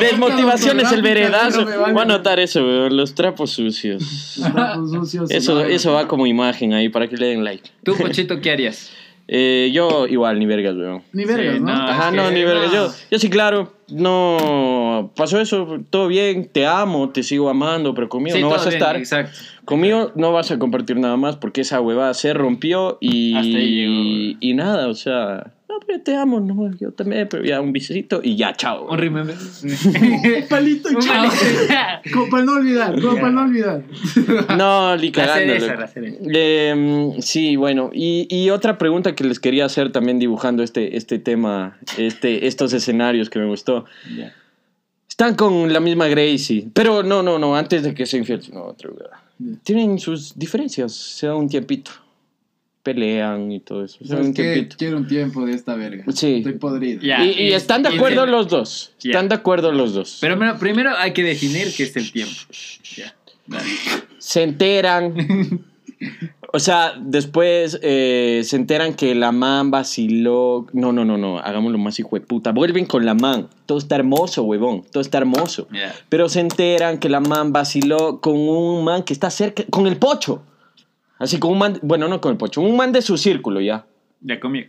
Speaker 2: Desmotivación es el veredazo. Voy a anotar eso, weón, los trapos sucios.
Speaker 1: Los trapos sucios,
Speaker 2: Eso, eso va como imagen ahí para que le den like.
Speaker 3: Tú, Pochito, ¿qué harías?
Speaker 2: Eh, yo igual, ni vergas, weón.
Speaker 1: Ni vergas,
Speaker 3: Sí,
Speaker 1: ¿no?
Speaker 3: no.
Speaker 2: Ajá, no,
Speaker 3: que
Speaker 2: ni vergas.
Speaker 3: no.
Speaker 2: Yo, yo sí, claro, no pasó eso, todo bien, te amo, te sigo amando, pero conmigo
Speaker 3: Sí,
Speaker 2: no vas a
Speaker 3: bien,
Speaker 2: estar.
Speaker 3: Exacto.
Speaker 2: Conmigo no vas a compartir nada más porque esa huevada se rompió y,
Speaker 3: Hasta ahí llegó.
Speaker 2: y nada, o sea, no, pero te amo, no, yo también, pero ya un besito y ya, chao.
Speaker 3: Un remember.
Speaker 1: Palito y
Speaker 3: Un
Speaker 1: chao. Como para no olvidar, como para no olvidar.
Speaker 2: No,
Speaker 3: cereza.
Speaker 2: Eh, sí, bueno, y, y otra pregunta que les quería hacer también dibujando este, este tema, este, estos escenarios que me gustó.
Speaker 3: Ya.
Speaker 2: Están con la misma Gracie, pero no, no, no, antes de que sea infiel, no, otra huevada. Tienen sus diferencias, se da un tiempito. Pelean y todo eso.
Speaker 1: Quiero un tiempo de esta verga.
Speaker 2: Sí.
Speaker 1: Estoy podrido.
Speaker 2: Y, están de acuerdo los dos, están de acuerdo los dos.
Speaker 3: Pero bueno, primero hay que definir qué es el tiempo.
Speaker 2: Se enteran. O sea, después eh, se enteran que la man vaciló. No, no, no, no. Hagámoslo más hijo de puta. Vuelven con la man. Todo está hermoso, huevón. Todo está hermoso. Pero se enteran que la man vaciló con un man que está cerca. Con el pocho. Así con un man. Bueno, no con el pocho. Un man de su círculo ya.
Speaker 3: Ya conmigo.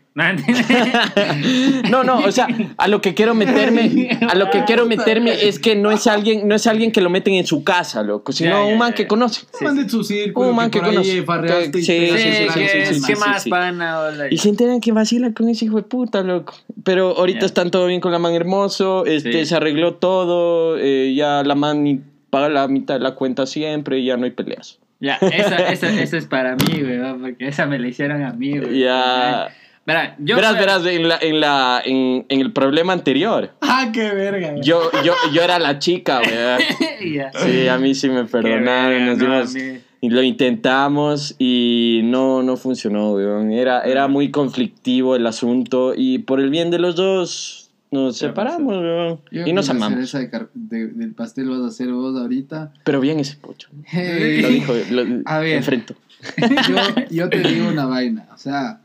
Speaker 3: No,
Speaker 2: No, o sea, a lo que quiero meterme, a lo que quiero meterme es que no es alguien, no es alguien que lo meten en su casa, loco, sino
Speaker 3: Ya, ya,
Speaker 2: un man
Speaker 3: ya,
Speaker 2: que conoce.
Speaker 1: Un man de su círculo.
Speaker 2: Un man que conoce.
Speaker 1: farreaste y
Speaker 2: Sí,
Speaker 1: te-
Speaker 3: Sí,
Speaker 2: sí, sí,
Speaker 3: que
Speaker 2: sí, sí,
Speaker 3: más
Speaker 2: sí.
Speaker 3: pana.
Speaker 2: Y se enteran que vacila con ese hijo de puta, loco. Pero ahorita
Speaker 3: Ya.
Speaker 2: están todo bien con la man hermoso, este,
Speaker 3: Sí.
Speaker 2: se arregló todo, eh, ya la man paga la mitad de la cuenta siempre y ya no hay peleas.
Speaker 3: Ya, esa, esa, esa es para mí, güey, ¿no? porque esa me la hicieron a mí, güey.
Speaker 2: Ya.
Speaker 3: Verá, yo
Speaker 2: verás, verás, en, la, en, la, en, en el problema anterior,
Speaker 1: Ah, qué verga.
Speaker 2: yo, yo, yo era la chica, güey.
Speaker 3: Ya.
Speaker 2: Sí, a mí sí me perdonaron,
Speaker 3: verga,
Speaker 2: nos
Speaker 3: no,
Speaker 2: dimos- y lo intentamos y no, no funcionó, weón. Era, era muy conflictivo el asunto y por el bien de los dos nos
Speaker 3: Ya,
Speaker 2: separamos, weón.
Speaker 1: Yo
Speaker 2: Y nos amamos.
Speaker 1: cereza de car- de- del pastel vas a hacer vos ahorita.
Speaker 2: Pero bien ese pocho. Lo dijo, lo,
Speaker 1: A ver.
Speaker 2: enfrento.
Speaker 1: yo, yo te digo una vaina. O sea,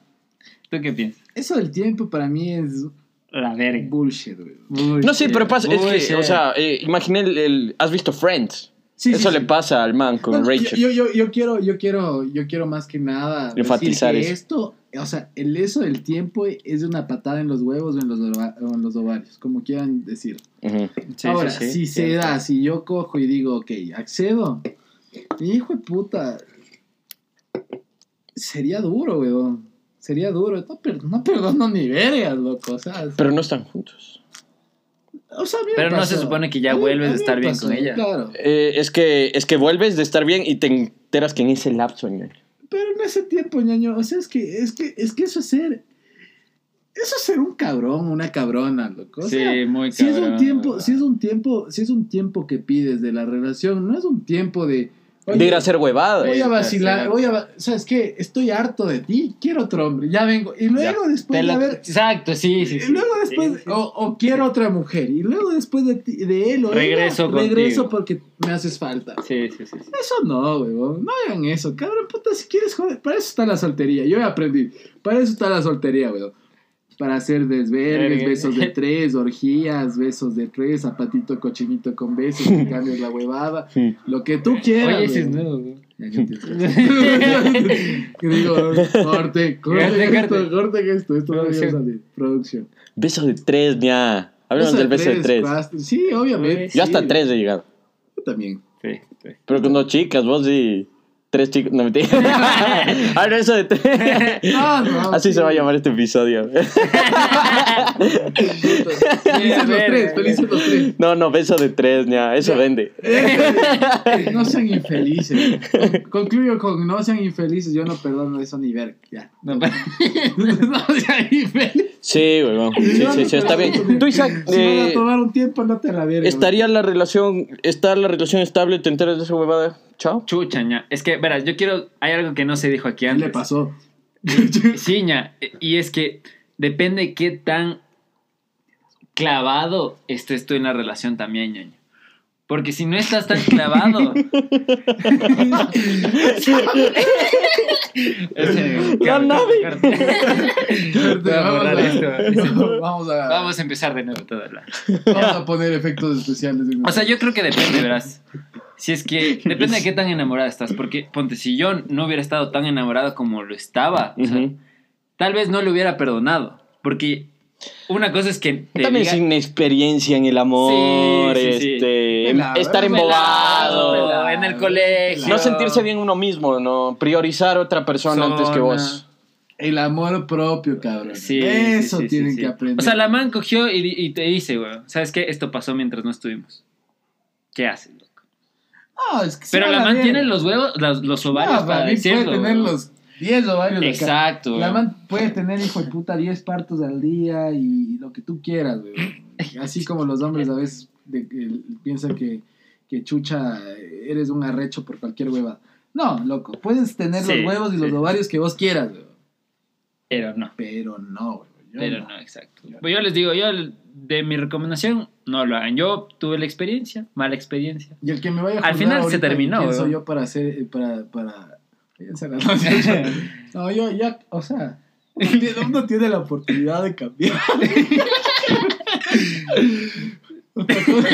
Speaker 3: ¿Tú qué piensas?
Speaker 1: eso del tiempo para mí es
Speaker 3: La verga.
Speaker 1: bullshit, güey.
Speaker 2: No sé, pero pasa, es que, o sea, eh, imaginé el, el- ¿Has visto Friends?
Speaker 1: Sí, sí,
Speaker 2: Eso
Speaker 1: sí.
Speaker 2: le pasa al man con
Speaker 1: No, yo-
Speaker 2: Rachel.
Speaker 1: Yo, yo, yo quiero, yo quiero, yo quiero más que nada decir
Speaker 2: Enfatizar
Speaker 1: que
Speaker 2: eso.
Speaker 1: esto, o sea, el eso del tiempo es una patada en los huevos o en los, ova- o en los ovarios, como quieran decir.
Speaker 3: Sí,
Speaker 1: Ahora,
Speaker 3: sí, sí.
Speaker 1: si se da, si yo cojo y digo, ok, accedo, mi hijo de puta, sería duro, weón. Sería duro. No, per- no perdono ni vergas, loco. O sea,
Speaker 2: Pero no están juntos.
Speaker 1: o sea,
Speaker 3: Pero no se supone que ya vuelves
Speaker 1: mí
Speaker 3: estar bien
Speaker 1: pasó,
Speaker 3: con ella.
Speaker 1: Claro.
Speaker 2: Eh, es, que, es que vuelves de estar bien y te enteras que en ese lapso, ñaño.
Speaker 1: Pero en ese tiempo, ñaño, o sea, es que, es que, es que eso es ser. Eso es ser un cabrón, una cabrona, loco. O
Speaker 3: Sí, muy
Speaker 1: si es un
Speaker 3: cabrón,
Speaker 1: tiempo,
Speaker 3: ¿verdad?
Speaker 1: si es un tiempo, si es un tiempo que pides de la relación, no es un tiempo de. Oye,
Speaker 2: de ir a hacer huevadas.
Speaker 1: Voy a vacilar, voy a. ¿Sabes qué? Estoy harto de ti, quiero otro hombre, ya vengo. Y luego después de haber.
Speaker 3: Exacto, sí, sí.
Speaker 1: y
Speaker 3: sí.
Speaker 1: luego después,
Speaker 3: Sí, sí.
Speaker 1: O, o quiero otra mujer, y luego después de, ti- de él o ella,
Speaker 3: Regreso
Speaker 1: regreso
Speaker 3: contigo.
Speaker 1: porque me haces falta.
Speaker 3: Sí, sí, sí. sí.
Speaker 1: Eso no, weón. No hagan eso. Cabrón, puta, si quieres joder. Para eso está la soltería. Yo he aprendido. Para eso está la soltería, weón. Para hacer desvergues, besos de tres, orgías, besos de tres, zapatito cochinito con besos, que cambies la huevada.
Speaker 2: Sí.
Speaker 1: Lo que tú quieras.
Speaker 3: Oye, ese es nuevo, güey.
Speaker 1: Que digo, corte, corte
Speaker 3: Corte,
Speaker 1: esto,
Speaker 3: corte.
Speaker 1: esto. Esto no debe
Speaker 3: Producción.
Speaker 1: salir. Producción.
Speaker 2: Beso de tres, ya. Hablamos del beso de tres.
Speaker 1: Sí, obviamente.
Speaker 2: Yo hasta
Speaker 1: sí.
Speaker 2: tres he llegado.
Speaker 1: Yo también.
Speaker 3: Sí, sí.
Speaker 2: Pero con dos chicas, vos y tres chicos. No mentira. ah, no, eso de tres.
Speaker 1: No, no,
Speaker 2: Así
Speaker 1: sí.
Speaker 2: se va a llamar este episodio.
Speaker 1: Felices los tres, felices los tres.
Speaker 2: no, no, beso de tres, ya. Eso vende.
Speaker 1: No sean infelices. Con- Concluyo con no sean infelices. Yo no perdono eso ni ver. Ya.
Speaker 3: No,
Speaker 1: sean infelices.
Speaker 2: Sí, weón. Sí, sí, sí, está bien. Tú, Isaac,
Speaker 1: Si van a
Speaker 2: eh,
Speaker 1: tomar un tiempo, no te la verga.
Speaker 2: ¿estaría la relación, está la relación estable? ¿Te enteras de esa huevada? Chao.
Speaker 3: Chucha, ña. Es que, verás, yo quiero. Hay algo que no se dijo aquí
Speaker 1: ¿Qué
Speaker 3: antes.
Speaker 1: le pasó?
Speaker 3: Sí, ña. Y es que depende qué tan clavado estés tú en la relación también, ñaño. Porque si no estás tan clavado.
Speaker 2: La nave.
Speaker 1: Vamos a-. Vamos a,
Speaker 3: empezar de nuevo todo. la-
Speaker 1: vamos a poner efectos especiales.
Speaker 3: O sea, yo creo que depende, verás. Si es que depende de qué tan enamorada estás. Porque, ponte, si yo no hubiera estado tan enamorado como lo estaba, o sea. Tal vez no lo hubiera perdonado. Porque una cosa es que te
Speaker 2: También
Speaker 3: diga-
Speaker 2: sin experiencia en el amor,
Speaker 3: Sí, sí, sí.
Speaker 2: este,
Speaker 1: Pelado,
Speaker 2: estar embobado.
Speaker 3: pelado, en el colegio.
Speaker 2: No sentirse bien uno mismo, no priorizar a otra persona antes que vos.
Speaker 1: El amor propio, cabrón.
Speaker 3: Sí,
Speaker 1: Eso
Speaker 3: sí, sí,
Speaker 1: tienen
Speaker 3: sí, sí.
Speaker 1: que aprender.
Speaker 3: O sea, la man cogió y, y te dice, güey, ¿sabes qué? Esto pasó mientras no estuvimos. ¿Qué haces, loco?
Speaker 1: No, es que se
Speaker 3: Pero la man tiene los huevos, los, los ovarios
Speaker 1: No,
Speaker 3: para
Speaker 1: mí
Speaker 3: decirlo.
Speaker 1: puede tener los 10 ovarios acá.
Speaker 3: Exacto.
Speaker 1: La
Speaker 3: güey.
Speaker 1: man puede tener, hijo de puta, 10 partos al día y lo que tú quieras, güey. Así como los hombres a veces de- piensan que, que chucha, eres un arrecho por cualquier hueva. No, loco, puedes tener
Speaker 3: Sí,
Speaker 1: los huevos y los ovarios que vos quieras, güey.
Speaker 3: Pero no.
Speaker 1: Pero no, güey. yo
Speaker 3: Pero no, exacto. Pues yo les digo, yo de mi recomendación, no lo hagan. Yo tuve la experiencia, mala experiencia.
Speaker 1: Y el que me vaya a
Speaker 3: Al final se terminó,
Speaker 1: ¿quién soy yo para hacer, eh, para, para... No, yo ya, o sea, uno tiene, uno tiene la oportunidad de cambiar. otra, cosa,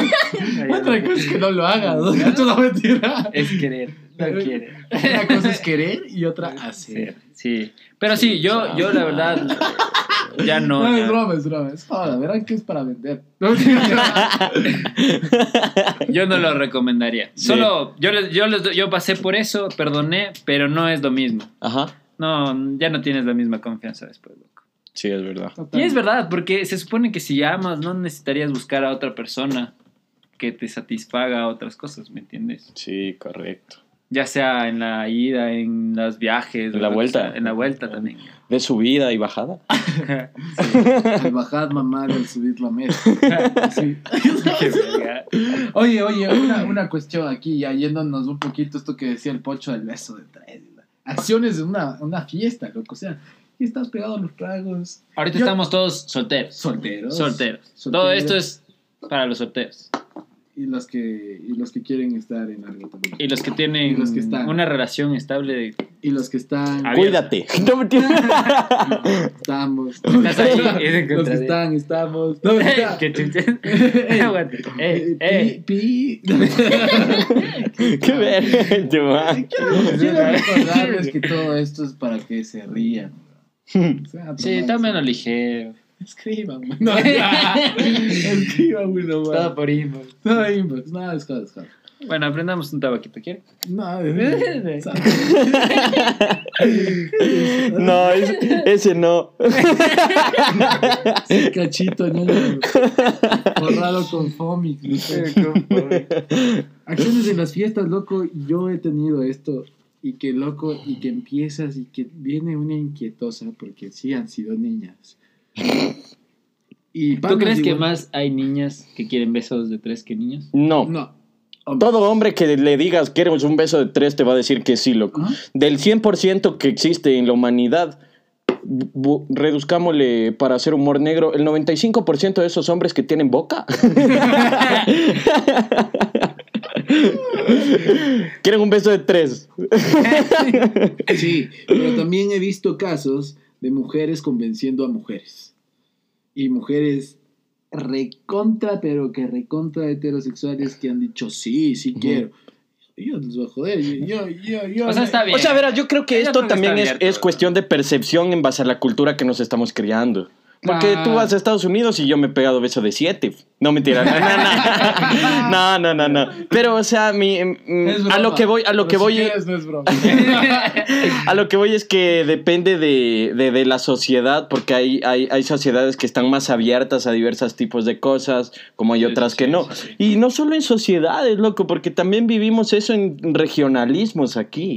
Speaker 1: otra cosa es que no lo hagas, ¿no? Esto no es mentira.
Speaker 3: Es querer, no quiere.
Speaker 1: Una cosa es querer y otra hacer.
Speaker 3: Sí. Pero sí, yo, yo la verdad, ya no.
Speaker 1: No,
Speaker 3: ya-
Speaker 1: es broma, es broma. Es joda, verán que es para vender.
Speaker 3: Yo no lo recomendaría.
Speaker 2: Sí.
Speaker 3: Solo, yo, les- yo, les- yo pasé por eso, perdoné, pero no es lo mismo.
Speaker 2: Ajá.
Speaker 3: No, ya no tienes la misma confianza después, loco.
Speaker 2: Sí, es verdad.
Speaker 3: Y es verdad, porque se supone que si amas, no necesitarías buscar a otra persona que te satisfaga otras cosas, ¿me entiendes?
Speaker 2: Sí, correcto.
Speaker 3: Ya sea en la ida, en los viajes,
Speaker 2: En la vuelta.
Speaker 3: sea, En la vuelta también.
Speaker 2: De subida y bajada.
Speaker 1: El bajad mamá del subir la mesa. Sí. Oye, oye, una, una cuestión aquí, ya yéndonos un poquito esto que decía el pocho del beso de tres. Acciones de una, una fiesta, loco. O sea, y estás pegado a los tragos.
Speaker 3: Ahorita
Speaker 1: Yo-
Speaker 3: estamos todos solteros.
Speaker 1: Solteros.
Speaker 3: Solteros.
Speaker 1: Solteros.
Speaker 3: Todo esto es para los solteros.
Speaker 1: Y los que, y los que quieren estar en algo también.
Speaker 3: Y los que tienen
Speaker 1: los que están.
Speaker 3: una relación estable de
Speaker 1: Y los que están.
Speaker 2: Cuídate. No me entiendes.
Speaker 1: Estamos.
Speaker 3: Estás ahí, es
Speaker 1: Los que están, estamos. No, está.
Speaker 3: Qué. Eh,
Speaker 1: Eh,
Speaker 3: eh.
Speaker 1: pi.
Speaker 2: Qué madre.
Speaker 1: Quiero recordarles que todo esto es para que se rían. O sea,
Speaker 3: Sí, también lo ligero.
Speaker 1: Escriban, güey. No. Escriban, güey, no
Speaker 3: Todo
Speaker 1: más.
Speaker 3: por inbox.
Speaker 1: No, inbox. No, es joda, es joda.
Speaker 3: Bueno, aprendamos un tabaquito, ¿quiere?
Speaker 1: No, es-
Speaker 2: No, ese, ese no.
Speaker 1: Ese cachito, niño. Borrado con Fomic. Acciones en las fiestas, loco. Yo he tenido esto. Y que loco, y que empiezas y que viene una inquietosa, porque sí han sido niñas. Y
Speaker 3: ¿Tú crees que más hay niñas que quieren besos de tres que niños?
Speaker 2: No.
Speaker 1: No. Hombre.
Speaker 2: Todo hombre que le digas queremos un beso de tres te va a decir que sí, loco.
Speaker 1: Ajá.
Speaker 2: Del 100% que existe en la humanidad, reduzcámosle para hacer humor negro, el 95% de esos hombres que tienen boca. Quieren un beso de tres.
Speaker 1: Sí, pero también he visto casos de mujeres convenciendo a mujeres. Y mujeres recontra, pero que recontra heterosexuales que han dicho, sí, sí quiero. Yo les voy a joder. Yo, yo, yo.
Speaker 3: O sea, está bien.
Speaker 2: O sea, verás, yo creo que
Speaker 3: Yo
Speaker 2: esto
Speaker 3: creo que
Speaker 2: también es, es cuestión de percepción en base a la cultura que nos estamos creando. Porque tú vas a Estados Unidos y yo me he pegado beso de siete. No, mentira. No, no, no, no. no. Pero, o sea, mm, a lo que voy, a lo que voy, a lo que voy es que depende de, de- de la sociedad, porque hay, hay, hay sociedades que están más abiertas a diversos tipos de cosas, como hay otras que no. Y no solo en sociedades, loco, porque también vivimos eso en regionalismos aquí.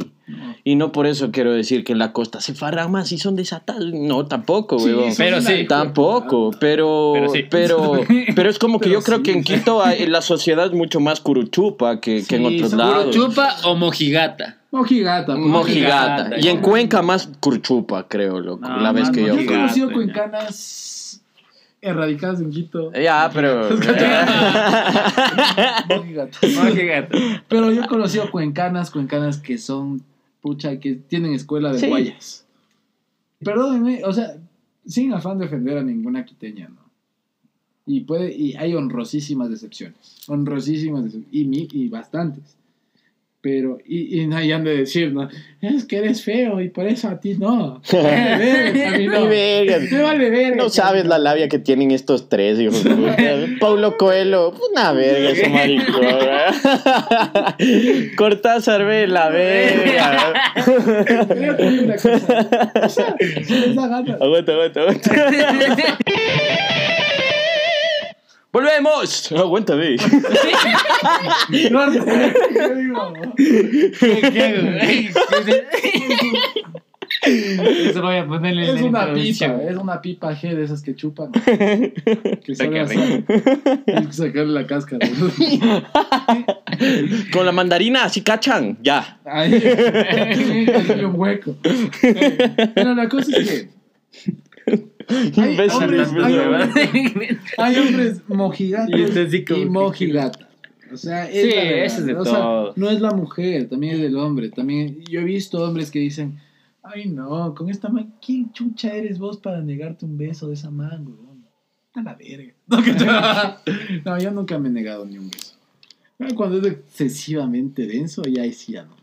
Speaker 2: Y no por eso quiero decir que en la costa se farran más y son desatados. No, tampoco,
Speaker 1: Sí,
Speaker 3: Pero sí.
Speaker 2: Tampoco, pero
Speaker 3: Pero sí.
Speaker 2: pero, pero es como que
Speaker 1: Pero
Speaker 2: yo creo
Speaker 1: sí.
Speaker 2: que en Quito hay- la sociedad es mucho más curuchupa que, que en otros
Speaker 1: son
Speaker 2: lados.
Speaker 3: ¿Chupa o mojigata?
Speaker 1: Mojigata. pues.
Speaker 2: Mojigata.
Speaker 3: Mojigata.
Speaker 2: Y en Cuenca más curchupa, creo, loco.
Speaker 3: No,
Speaker 2: la vez que yo
Speaker 1: Yo he conocido cuencanas erradicadas en Quito.
Speaker 2: Ya, pero.
Speaker 1: Mojigata.
Speaker 3: Mojigata.
Speaker 1: Pero yo he conocido cuencanas, cuencanas que son, pucha, que tienen escuela de
Speaker 2: Sí.
Speaker 1: guayas. Perdónenme, o sea, sin afán de ofender a ninguna quiteña, ¿no? Y, puede, y hay honrosísimas decepciones. Honrosísimas decepciones. Y, y bastantes. Pero, y, y no hayan de decir, ¿no? Es que eres feo y por eso a ti no. Vale verga, no.
Speaker 2: Verga.
Speaker 1: Vale verga.
Speaker 2: No sabes la labia que tienen estos tres, hijo de puta. Paulo Coelho, una verga ese maricón. Cortázar, ve la verga.
Speaker 1: Da gana.
Speaker 2: Aguanta, aguanta, aguanta. ¡Volvemos! Ve.
Speaker 1: No, yo digo,
Speaker 3: Eso voy a ponerle en
Speaker 1: Es
Speaker 3: la
Speaker 1: una
Speaker 3: introducción.
Speaker 1: pipa, es una pipa G de esas que chupan. Que solo así. Que sacarle la cáscara.
Speaker 2: Con la mandarina, así cachan. Ya.
Speaker 1: Ahí, hay un hueco. Pero la cosa es que hay hombres, hay hombres, hay hombres mojigatos
Speaker 3: Y sí
Speaker 1: y mojigatas. O sea, es
Speaker 3: Sí, eso es de
Speaker 1: O sea,
Speaker 3: todo.
Speaker 1: no es la mujer, también es del hombre. También yo he visto hombres que dicen, ay no, con esta man, ¿quién chucha eres vos para negarte un beso de esa man, weón? A la verga. No, yo nunca me he negado ni un beso. Cuando es excesivamente denso, ya ahí sí ya no.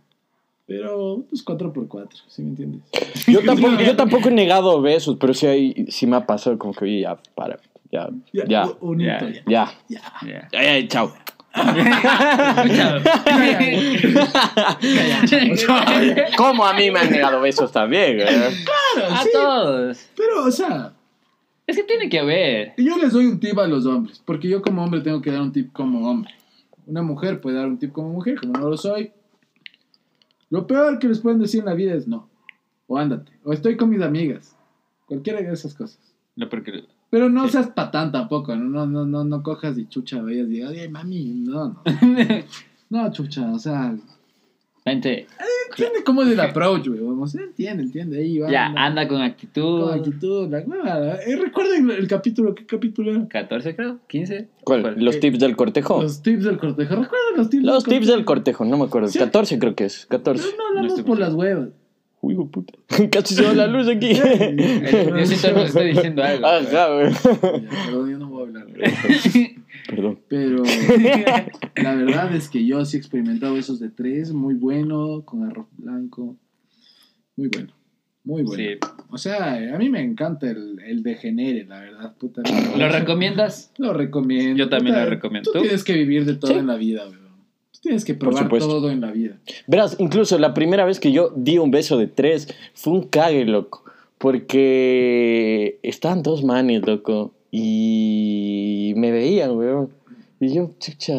Speaker 1: Pero pues 4x4, ¿sí me entiendes?
Speaker 2: Yo tampoco, yo tampoco he negado besos, pero sí, hay, sí me ha pasado como que, oye, ya, para. Ya, ya,
Speaker 1: un hito,
Speaker 3: ya.
Speaker 1: ya.
Speaker 2: ya.
Speaker 3: Ya.
Speaker 2: Ya, ya, chao. ¿Cómo a mí me han negado besos también? eh?
Speaker 3: A
Speaker 1: sí.
Speaker 3: todos.
Speaker 1: Pero, o sea,
Speaker 3: Es que tiene que haber.
Speaker 1: yo les doy un tip a los hombres, porque yo como hombre tengo que dar un tip como hombre. Una mujer puede dar un tip como mujer, como no lo soy. Lo peor que les pueden decir en la vida es no. O ándate. O estoy con mis amigas. Cualquiera de esas cosas.
Speaker 3: No, porque
Speaker 1: Pero no seas patán tampoco. No, no, no, no, no cojas y chucha, vayas y digas, ay, mami, no, no. No, chucha, o sea,
Speaker 3: Gente,
Speaker 1: entiende cómo es el approach, weón. O sea, entiende, entiende. Ahí va.
Speaker 3: ya, anda con actitud.
Speaker 1: Con actitud, la huevada. Eh, ¿Recuerden el capítulo? ¿Qué capítulo era?
Speaker 3: 14 creo, 15.
Speaker 2: ¿Cuál? ¿Los tips del cortejo?
Speaker 1: Los tips del cortejo. ¿Recuerdan los tips
Speaker 2: Los
Speaker 1: del
Speaker 2: tips del cortejo, no me acuerdo.
Speaker 1: Sí.
Speaker 2: 14 creo que es. 14.
Speaker 1: Pero no hablamos
Speaker 3: No
Speaker 1: por las huevas.
Speaker 2: Uy, puta. Casi se va la luz aquí.
Speaker 3: Yo siento que estoy diciendo algo.
Speaker 2: Ajá, güey.
Speaker 1: Ya, Perdón, yo no voy a hablar.
Speaker 2: Perdón.
Speaker 1: Pero la verdad es que yo sí he experimentado esos de tres. Muy bueno, con arroz blanco. Muy bueno. Muy bueno.
Speaker 3: Sí.
Speaker 1: O sea, a mí me encanta el, el degenere, la verdad. Puta,
Speaker 3: ¿Lo recomiendas?
Speaker 1: Lo recomiendo.
Speaker 3: Yo también
Speaker 1: Puta,
Speaker 3: lo recomiendo.
Speaker 1: Tú
Speaker 3: ¿Tú?
Speaker 1: tienes que vivir de todo
Speaker 2: Sí.
Speaker 1: en la vida, weón. Tú tienes que probar todo en la vida.
Speaker 2: Verás, incluso la primera vez que yo di un beso de tres fue un cague, loco. Porque estaban dos manes, loco. Y me veían, weón. Y yo, chucha.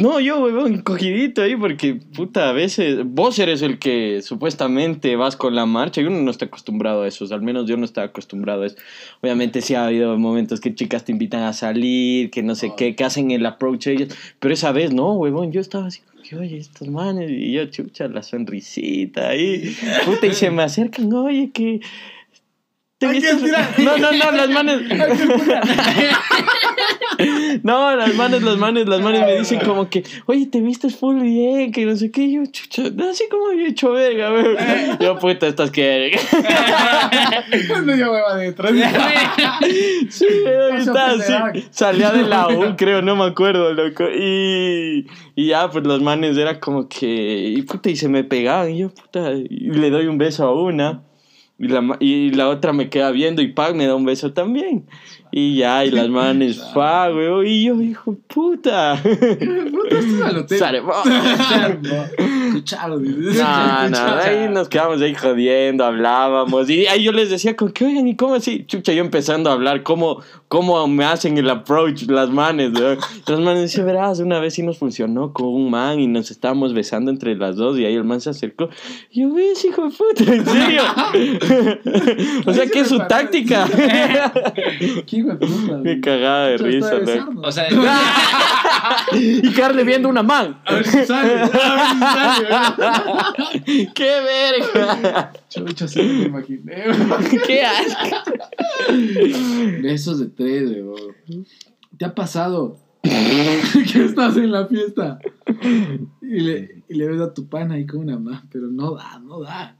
Speaker 2: No, yo, weón, cogidito ahí, porque, puta, a veces vos eres el que supuestamente vas con la marcha y uno no está acostumbrado a eso. o sea, al menos yo no estaba acostumbrado a eso. Obviamente sí ha habido momentos que chicas te invitan a salir, que no sé qué, que hacen el approach a ellas. Pero esa vez, no, huevón, yo estaba así, oye, estos manes, y yo, chucha, la sonrisita ahí, puta, y se me acercan, oye, que... ¿Te
Speaker 1: Hay que
Speaker 2: viste?
Speaker 1: estirar.
Speaker 2: No, no, no, las manes. No, las manes, las manes, las manes me dicen como que, oye, te vistes full bien, que no sé qué. Yo, chucha, así como yo he hecho verga, weón. Yo, puta, estas que.
Speaker 1: Cuando yo hueva detrás.
Speaker 2: Sí, estaba así. Salía de la U, creo, no me acuerdo, loco. Y, y ya, pues los manes era como que. Y puta, y se me pegaban. Y yo, puta, y le doy un beso a una. Y la, y la otra me queda viendo y Pac me da un beso también. Y ya, y las manes, fa, weón. Y yo, hijo puta.
Speaker 1: Puta, al hotel.
Speaker 2: No, no, ahí nos quedamos ahí jodiendo, hablábamos. Y ahí yo les decía, con que, oigan, ¿y cómo así? Chucha, yo empezando a hablar, cómo, cómo me hacen el approach las manes. ¿no? Las manes decían, verás, una vez sí nos funcionó con un man y nos estábamos besando entre las dos. Y ahí el man se acercó. Y yo, ves, hijo de puta, ¿en serio? o sea, ¿qué es su táctica?
Speaker 1: ¿Qué hijo de puta?
Speaker 2: Qué cagada de risa,
Speaker 1: besarnos.
Speaker 3: O sea,
Speaker 2: Y Carle viendo una man.
Speaker 1: A ver si sale. A ver si sale.
Speaker 2: ¡Qué verga!
Speaker 1: Chucha, se me imaginé.
Speaker 2: ¡Qué asco!
Speaker 1: Besos de tres, weón. ¿Te ha pasado que estás en la fiesta y le, y le ves a tu pana ahí con una más, pero no da, no da?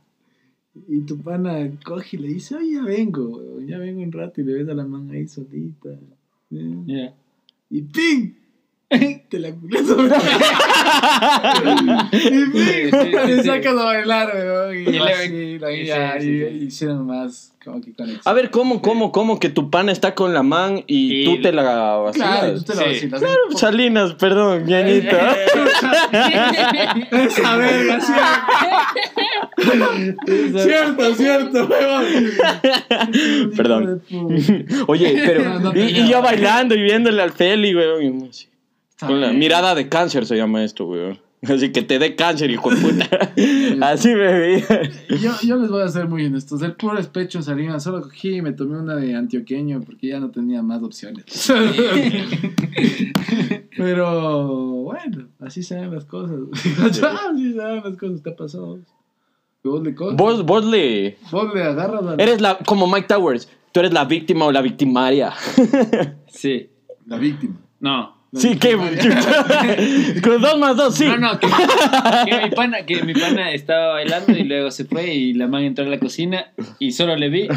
Speaker 1: Y tu pana coge y le dice, oye, ya vengo, ya vengo un rato y le ves a la man ahí solita.
Speaker 3: ya.
Speaker 1: Y ¡ping! Te la culé sobre Y
Speaker 3: sí,
Speaker 1: le
Speaker 3: sí.
Speaker 1: sacas a bailar, weón. Y,
Speaker 3: Y
Speaker 1: la-
Speaker 3: sí,
Speaker 1: y-
Speaker 3: sí.
Speaker 1: y hicieron más como que conexión.
Speaker 2: A ver, ¿cómo, cómo, cómo que tu pana está con la man y,
Speaker 3: Y-
Speaker 2: tú te la vacilas?
Speaker 1: Claro, tú te la vacilas.
Speaker 2: Claro, Salinas, perdón, ñañito.
Speaker 1: Esa verga, cierto. cierto, cierto, weón.
Speaker 2: Perdón. Oye, pero.
Speaker 1: No, no
Speaker 2: y, yo bailando y viéndole al Feli, weón. y así. Con la mirada de cáncer se llama esto, weón. Así que te dé cáncer, hijo de puta. Así me veía.
Speaker 1: Yo, yo les voy a ser muy honestos. El puro despecho en Salinas, solo cogí y me tomé una de antioqueño porque ya no tenía más opciones. Pero bueno, así se dan las cosas. así se dan las cosas. ¿Te ha pasado? Vos le coges,
Speaker 2: Vos, vos le.
Speaker 1: vos le agarras la,
Speaker 2: Eres la. Como Mike Towers. Tú eres la víctima o la victimaria.
Speaker 3: Sí.
Speaker 1: la víctima.
Speaker 3: No.
Speaker 2: Sí, que. Con dos más dos, sí.
Speaker 3: No, no, que, que mi pana, que mi pana estaba bailando y luego se fue y la man entró a la cocina y solo le vi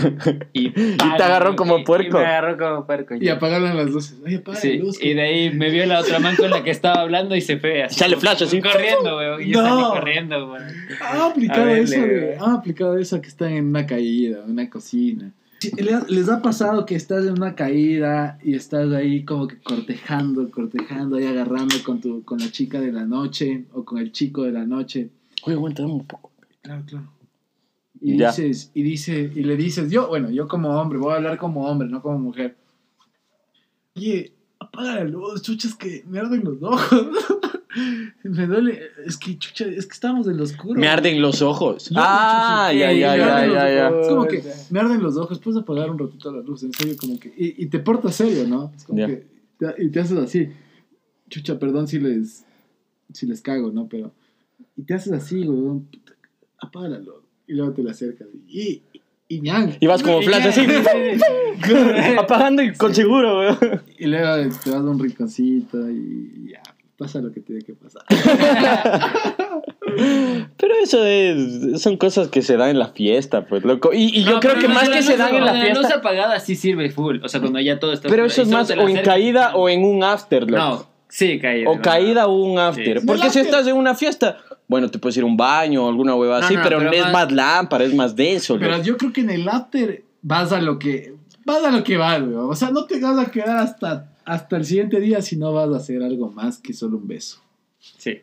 Speaker 3: y,
Speaker 2: te agarró como
Speaker 3: y-
Speaker 2: puerco.
Speaker 3: Y me agarró como puerco.
Speaker 1: Y apagarle las luces. Oye, apaga
Speaker 3: Sí,
Speaker 1: la luz.
Speaker 3: y de ahí me vio la otra man con la que estaba hablando y se fue así.
Speaker 2: Sale flash así.
Speaker 3: Corriendo, weón. Y yo
Speaker 1: No.
Speaker 3: salí corriendo, weón.
Speaker 1: Ha aplicado
Speaker 3: verle,
Speaker 1: eso, de,
Speaker 3: güey.
Speaker 1: ha aplicado eso que están en una caída, en una cocina. Sí, ¿le- ¿Les ha pasado que estás en una caída y estás ahí como que cortejando, cortejando, ahí agarrando con tu, con la chica de la noche o con el chico de la noche?
Speaker 2: Oye, aguanta un poco.
Speaker 1: Claro, claro. Y
Speaker 2: Ya.
Speaker 1: dices, y dice, y le dices, yo, bueno, yo como hombre, voy a hablar como hombre, no como mujer. Oye, apaga la luz, chuchas que me arden los ojos. me duele, es que chucha, es que estamos en lo oscuro.
Speaker 2: Me arden los ojos. Ah,
Speaker 1: chucha,
Speaker 2: ya, ya, ya, ya.
Speaker 1: Es como que me arden los ojos, puedes apagar un ratito la luz, en serio, como que. Y, y te portas serio, ¿no? Es como que. te- y te haces así. Chucha, perdón si les. Si les cago, ¿no? Pero. Y te haces así, güey. puta, Apaga la luz. Y luego te la acercas. Y. Y ñan.
Speaker 2: Y vas como flash así. Apagando y con seguro, weón.
Speaker 1: Y luego te vas a un rinconcito y ya. Pasa lo que tiene que pasar.
Speaker 2: Pero eso es, son cosas que se dan en la fiesta, pues, loco. Y, y yo
Speaker 3: No,
Speaker 2: creo
Speaker 3: pero
Speaker 2: que
Speaker 3: la-
Speaker 2: más
Speaker 3: la
Speaker 2: que se dan en la
Speaker 3: La luz
Speaker 2: fiesta.
Speaker 3: apagada sí sirve full. O sea, cuando ya todo está
Speaker 2: Pero eso es más
Speaker 3: la
Speaker 2: o en caída o en un after, loco.
Speaker 3: No, sí, caída.
Speaker 2: O
Speaker 3: no,
Speaker 2: caída o un after.
Speaker 3: Sí.
Speaker 2: Porque
Speaker 1: No,
Speaker 2: si
Speaker 1: after.
Speaker 2: estás en una fiesta, bueno, te puedes ir a un baño o alguna hueva así,
Speaker 3: no,
Speaker 2: pero,
Speaker 3: pero
Speaker 2: es
Speaker 3: más-
Speaker 2: más lámpara, es más denso,
Speaker 1: Pero
Speaker 2: loco.
Speaker 1: yo creo que en el after vas a lo que. Vas a lo que vas, güey. O sea, no te vas a quedar hasta, hasta el siguiente día si no vas a hacer algo más que solo un beso.
Speaker 3: Sí.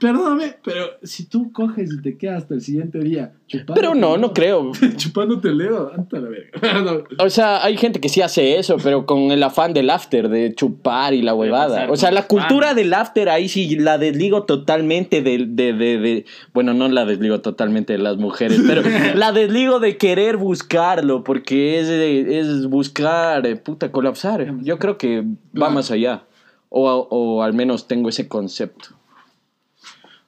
Speaker 1: Perdóname, pero si tú coges y te quedas hasta el siguiente día chupando.
Speaker 2: Pero no, no creo.
Speaker 1: Chupándote el dedo, anta la verga. No.
Speaker 2: O sea, hay gente que sí hace eso, pero con el afán del after, de chupar y la huevada. O sea, la cultura del after ahí sí la desligo totalmente de, de, de, de- Bueno, no la desligo totalmente de las mujeres, pero la desligo de querer buscarlo, porque es, de- es buscar, eh, puta, colapsar. Yo creo que va más allá. O, o al menos tengo ese concepto.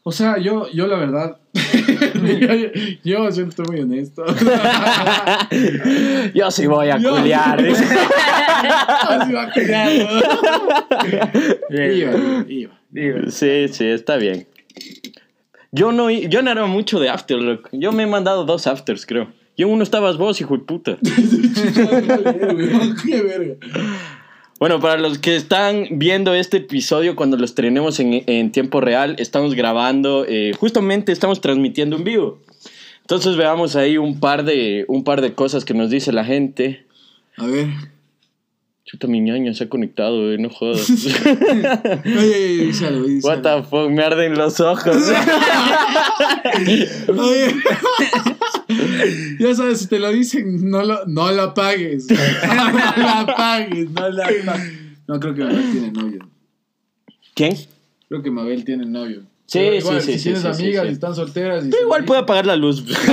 Speaker 1: O sea, yo, yo la verdad. yo, yo estoy muy honesto.
Speaker 2: Yo sí voy a
Speaker 1: Yo-
Speaker 2: culiar. dice.
Speaker 1: Así va a ¿no? Iba, iba.
Speaker 2: Sí, sí, está bien. Yo no, yo no era mucho de after, loco. Yo me he mandado dos afters, creo. Y en uno estabas vos, hijo de puta.
Speaker 1: Qué verga.
Speaker 2: Bueno, para los que están viendo este episodio cuando lo estrenemos en, en tiempo real, estamos grabando, eh, justamente estamos transmitiendo en vivo. Entonces veamos ahí un par de, un par de cosas que nos dice la gente.
Speaker 1: A ver.
Speaker 2: Chuta, mi ñaña se ha conectado, eh, no jodas.
Speaker 1: Oye, algo, dice
Speaker 2: What the fuck, me arden los ojos.
Speaker 1: Oye. ya sabes, si te lo dicen, no lo, no lo apagues. no lo apagues, no lo apagues. No, creo que Mabel tiene novio.
Speaker 2: ¿Quién?
Speaker 1: Creo que Mabel tiene novio.
Speaker 2: Sí,
Speaker 1: Pero igual,
Speaker 2: sí,
Speaker 1: Si
Speaker 2: sí,
Speaker 1: tienes
Speaker 2: sí,
Speaker 1: amigas
Speaker 2: sí.
Speaker 1: y están solteras. Y
Speaker 2: Pero igual puede apagar la luz.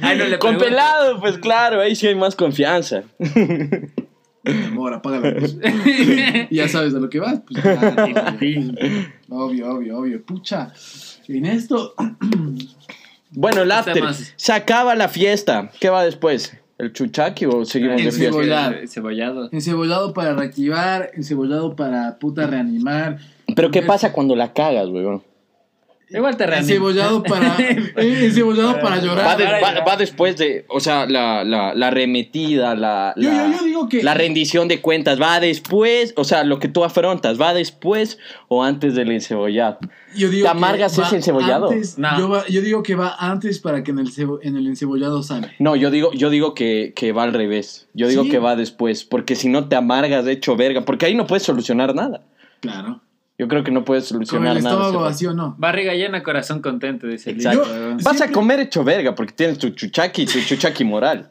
Speaker 3: Ay, no le
Speaker 2: Con pelado, pues claro, ahí sí hay más confianza.
Speaker 1: dicen, Amor, apaga la luz. y ya sabes a lo que vas. Pues, obvio, obvio, obvio. Pucha. En esto.
Speaker 2: Bueno, el after. Se acaba la fiesta. ¿Qué va después? ¿El chuchaqui o seguimos de fiesta?
Speaker 1: cebollado.
Speaker 3: Cebollado.
Speaker 1: Encebollado para reactivar, encebollado para puta reanimar.
Speaker 2: Pero ¿qué pasa cuando la cagas, weón?
Speaker 3: Igual te reanima.
Speaker 1: Encebollado para, encebollado para
Speaker 2: Va,
Speaker 1: llorar.
Speaker 2: de- va- después de, o sea, la, la, la remetida, la,
Speaker 1: Yo-
Speaker 2: la,
Speaker 1: yo- yo digo que-
Speaker 2: la rendición de cuentas, va después, o sea, lo que tú afrontas, va después o antes del encebollado.
Speaker 1: Yo digo
Speaker 2: ¿Te
Speaker 1: que
Speaker 2: amargas ese encebollado?
Speaker 1: antes-
Speaker 3: No.
Speaker 1: yo, va- yo digo que va antes para que en el, cebo- en el encebollado sane.
Speaker 2: No, yo digo, yo digo que, que va al revés. Yo digo
Speaker 1: Sí.
Speaker 2: que va después, porque si no te amargas de hecho verga, porque ahí no puedes solucionar nada.
Speaker 1: Claro.
Speaker 2: Yo creo que no puedes
Speaker 1: Con
Speaker 2: solucionar
Speaker 1: el
Speaker 2: nada.
Speaker 1: estómago vacío no.
Speaker 3: Barriga llena, corazón contento, dice el
Speaker 2: Exacto. Vas a comer hecho verga porque tienes tu chuchaki, tu chuchaki moral.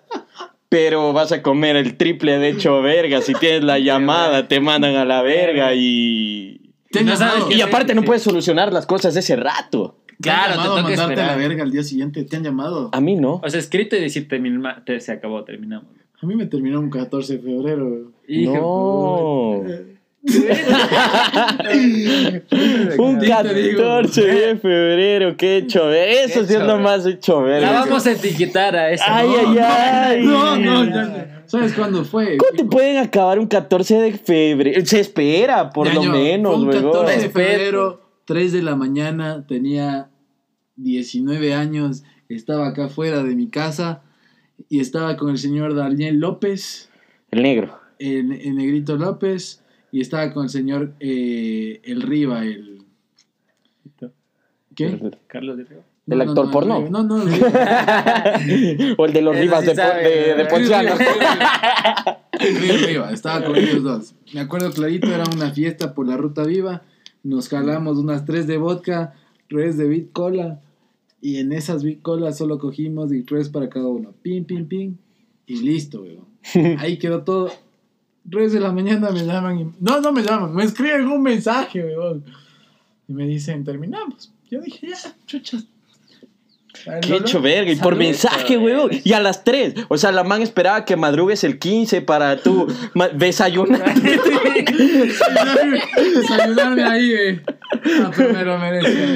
Speaker 2: Pero vas a comer el triple de hecho verga. Si tienes la llamada, te mandan a la verga y.
Speaker 1: Te han
Speaker 3: No sabes
Speaker 1: llamado,
Speaker 3: qué
Speaker 2: Y aparte no puedes solucionar las cosas ese rato.
Speaker 1: te han
Speaker 3: Claro, te
Speaker 1: llamado a
Speaker 3: toca
Speaker 1: mandarte a la
Speaker 3: esperar.
Speaker 1: verga al día siguiente. ¿Te han llamado?
Speaker 2: A mí no.
Speaker 3: O sea, escrito y decirte, mi ma- te- se acabó, terminamos.
Speaker 1: A mí me terminó un 14 de febrero.
Speaker 3: Hijo
Speaker 2: No. Un
Speaker 1: Te digo.
Speaker 2: 14 de febrero, qué hecho verga. Eso sí es
Speaker 3: Hecho
Speaker 2: lo
Speaker 3: verga.
Speaker 2: más hecho
Speaker 3: La vamos a etiquetar a esa.
Speaker 2: Ay, ay, ay.
Speaker 1: No, no, ya, ya. ¿Sabes cuándo fue?
Speaker 2: ¿Cómo te pueden acabar un 14 de febrero? Se espera, por lo menos,
Speaker 1: fue un
Speaker 2: huevón.
Speaker 1: 14 de febrero, 3 de la mañana, tenía 19 años, estaba acá afuera de mi casa y estaba con el señor Daniel López,
Speaker 2: El negro.
Speaker 1: el, el negrito López, y estaba con el señor eh, El Riva, el... ¿Qué?
Speaker 3: Carlos de Río.
Speaker 2: ¿El
Speaker 1: No, no,
Speaker 2: actor
Speaker 1: no,
Speaker 2: porno?
Speaker 1: el Riva. No, no, el Riva.
Speaker 2: o el de los Rivas
Speaker 3: sí
Speaker 2: de,
Speaker 3: sabe,
Speaker 2: de, de
Speaker 3: ¿verdad?
Speaker 2: Ponciano.
Speaker 1: El Riva, Riva, estaba con ellos dos. Me acuerdo clarito, era una fiesta por la ruta viva. Nos jalamos unas tres de vodka, tres de bit cola. Y en esas bit cola solo cogimos y tres para cada uno. Pim, pim, pim. Y listo, weón. Ahí quedó todo. Tres de la mañana me llaman y... No, no me llaman, me escriben un mensaje, weón. Y me dicen, terminamos. Yo dije, ya, chuchas.
Speaker 2: Qué hecho verga. Y por
Speaker 3: Salud,
Speaker 2: mensaje, huevón. Y a las 3. O sea, la man esperaba que madrugues el 15 para tú desayunar.
Speaker 1: Desayunarme ahí, eh. No, pero me lo merecía,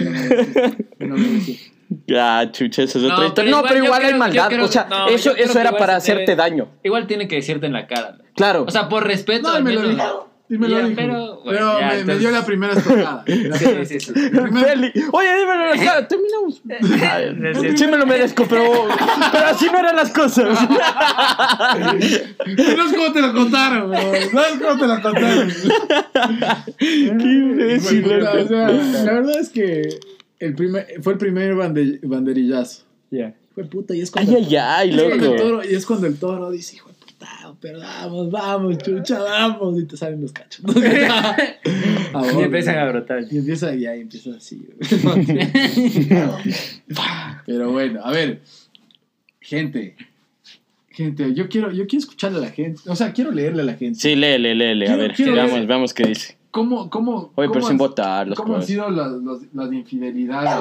Speaker 1: me lo merecía.
Speaker 2: Ah, chucha, esa es
Speaker 3: No,
Speaker 2: otra historia.
Speaker 3: pero
Speaker 2: No,
Speaker 3: igual
Speaker 2: pero igual hay
Speaker 3: creo-
Speaker 2: maldad.
Speaker 3: creo-
Speaker 2: o sea,
Speaker 3: no,
Speaker 2: eso, eso era para
Speaker 3: debe-
Speaker 2: hacerte daño.
Speaker 3: Igual tiene que decirte en la cara.
Speaker 2: Claro.
Speaker 3: O sea, por respeto.
Speaker 1: No, y
Speaker 3: al
Speaker 1: me lo dijo. Y me lo
Speaker 3: Ya,
Speaker 1: dijo.
Speaker 3: Pero,
Speaker 1: Pero,
Speaker 3: bueno, ya,
Speaker 1: me, dio la primera estocada.
Speaker 3: Sí,
Speaker 1: primera
Speaker 3: sí, sí.
Speaker 2: Feli, Oye, dímelo en la cara, terminamos. Ay, Sí me lo merezco, pero, pero así no eran las cosas.
Speaker 1: No es como te lo contaron, weón. No es como te lo contaron.
Speaker 2: Qué imbécil,
Speaker 1: o sea, la verdad es que el primer, fue el primer bande- banderillazo.
Speaker 3: Ya.
Speaker 1: Fue puta, y es
Speaker 2: Ay,
Speaker 1: cuando,
Speaker 2: ay, ay,
Speaker 1: es cuando el
Speaker 2: loco.
Speaker 1: toro, y es cuando el toro dice, hijo de puta, pero vamos, vamos, chucha, vamos, y te salen los cachos.
Speaker 3: Y empiezan a brotar.
Speaker 1: Y empieza, y ahí empieza así. Pero bueno, a ver, gente, gente, yo quiero, yo quiero escucharle a la gente, o sea, quiero leerle a la gente.
Speaker 2: Sí, léele, léele. A ver,
Speaker 1: quiero
Speaker 2: veamos,
Speaker 1: ver.
Speaker 2: veamos qué dice.
Speaker 1: ¿Cómo, cómo,
Speaker 2: Oye, pero
Speaker 1: cómo
Speaker 2: sin
Speaker 1: han-
Speaker 2: votar los
Speaker 1: ¿Cómo han
Speaker 2: cosas.
Speaker 1: sido las, las, las infidelidades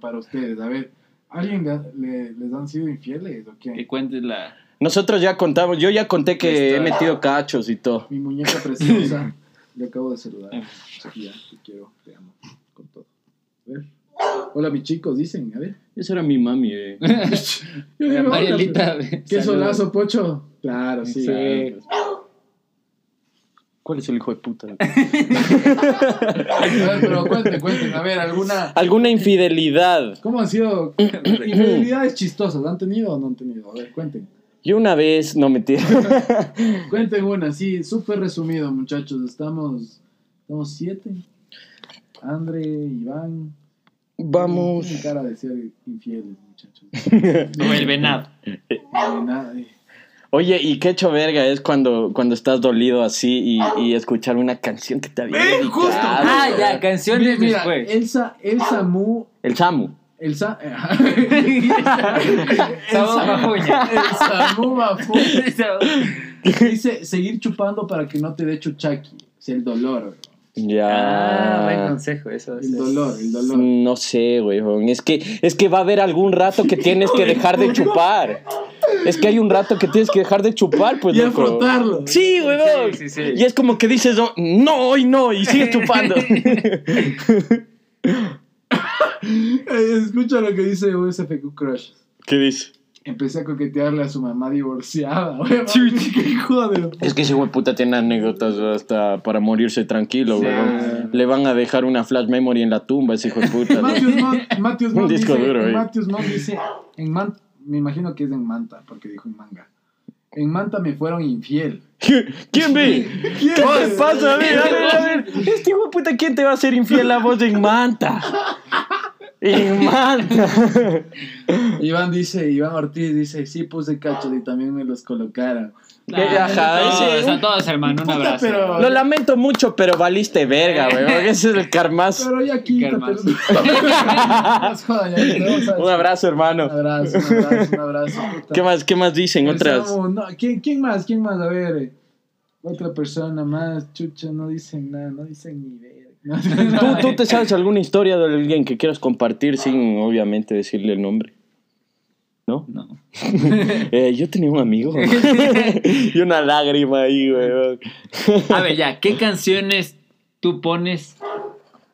Speaker 1: para ustedes? A ver, ¿alguien le- le- les han sido infieles o
Speaker 3: Que cuentes la.
Speaker 2: Nosotros ya contamos, yo ya conté que he
Speaker 3: Está.
Speaker 2: metido cachos y todo.
Speaker 1: Mi muñeca preciosa, le acabo de saludar. Ya, te quiero, te amo, con todo. A ver. Hola, mis chicos, dicen, a ver.
Speaker 2: Esa era mi mami, eh.
Speaker 1: Yo hola,
Speaker 3: Marielita.
Speaker 1: ¿Qué
Speaker 3: saludos.
Speaker 1: solazo, Pocho? Claro, sí.
Speaker 3: Sí.
Speaker 2: ¿Cuál es el hijo de puta?
Speaker 1: A ver, pero cuenten, cuenten. A ver, ¿alguna.
Speaker 2: ¿Alguna infidelidad?
Speaker 1: ¿Cómo han sido infidelidades chistosas? ¿Han tenido o no han tenido? A ver, cuenten.
Speaker 2: Yo una vez, no metí.
Speaker 1: Cuenten una, sí, súper resumido, muchachos. Estamos. Estamos siete. André, Iván.
Speaker 2: Vamos.
Speaker 1: Tienen cara de ser infieles, muchachos.
Speaker 3: No, el venado.
Speaker 1: Eh, nada, eh.
Speaker 2: Oye, y qué hecho verga es cuando, cuando estás dolido así y, y escuchar una canción que te había
Speaker 1: ¡Eh,
Speaker 2: dedicado.
Speaker 1: justo!
Speaker 3: Ah, ya, canciones
Speaker 1: Mira,
Speaker 3: después.
Speaker 1: Elsa, Elsa Mu.
Speaker 2: El Samu.
Speaker 1: Elsa.
Speaker 3: Sabor bajuña.
Speaker 1: El Samu Bafu. Dice seguir chupando para que no te dé chuchaki. Es el dolor,
Speaker 2: Ya.
Speaker 3: Ah, buen consejo eso.
Speaker 1: el dolor, el dolor.
Speaker 2: No sé, weón. Es que, es que va a haber algún rato que tienes que dejar de chupar. Es que hay un rato que tienes que dejar de chupar, pues,
Speaker 1: Y
Speaker 2: loco.
Speaker 1: frotarlo.
Speaker 2: Sí, weón.
Speaker 3: Sí, sí, sí.
Speaker 2: Y es como que dices, oh, no, hoy no, y sigues chupando.
Speaker 1: Escucha lo que dice USFQ Crush.
Speaker 2: ¿Qué dice?
Speaker 1: Empecé a coquetearle a su mamá divorciada. weón. ¡Qué hijo de!
Speaker 2: Es que ese güey puta tiene anécdotas hasta para morirse tranquilo,
Speaker 3: Sí.
Speaker 2: weón. Le van a dejar una flash memory en la tumba, ese hijo de puta. ¿no?
Speaker 1: Matthews
Speaker 2: disco
Speaker 1: dice,
Speaker 2: duro.
Speaker 1: Matthews Montt dice, en Man- me imagino que es en Manta, porque dijo en manga. En Manta me fueron infiel.
Speaker 2: ¿Quién ve?
Speaker 1: ¿Quién?
Speaker 2: ¿Qué te pasa? A ver, a ver, a ver. Este hijo de puta, ¿quién te va a hacer infiel a vos en Manta? Manta.
Speaker 1: Iván dice, Iván Ortiz dice, sí puse cachos y también me los colocaron.
Speaker 2: Que- ajá,
Speaker 3: todos,
Speaker 2: ese-
Speaker 3: a todos, hermano, un
Speaker 1: Puta,
Speaker 3: abrazo.
Speaker 1: pero-
Speaker 2: Lo lamento mucho, pero valiste verga, weón. Ese es el karmazo.
Speaker 1: Pero ya quítate.
Speaker 3: hermoso.
Speaker 1: Más joda, ya, te vamos a-
Speaker 2: Un abrazo,
Speaker 1: Un
Speaker 2: hermano.
Speaker 1: abrazo, un abrazo, un abrazo. puta.
Speaker 2: ¿Qué más, qué más dicen
Speaker 1: El
Speaker 2: otras?
Speaker 1: Samu, no, ¿quién, ¿Quién más? ¿Quién más? A ver. eh, Otra persona más, chucha, no dicen nada, no dicen ni verga.
Speaker 2: ¿Tú, ¿Tú te sabes alguna historia de alguien que quieras compartir sin, obviamente, decirle el nombre? ¿No?
Speaker 3: No.
Speaker 2: Eh, yo tenía un amigo. y una lágrima ahí, weón.
Speaker 3: A ver, ya, ¿qué canciones tú pones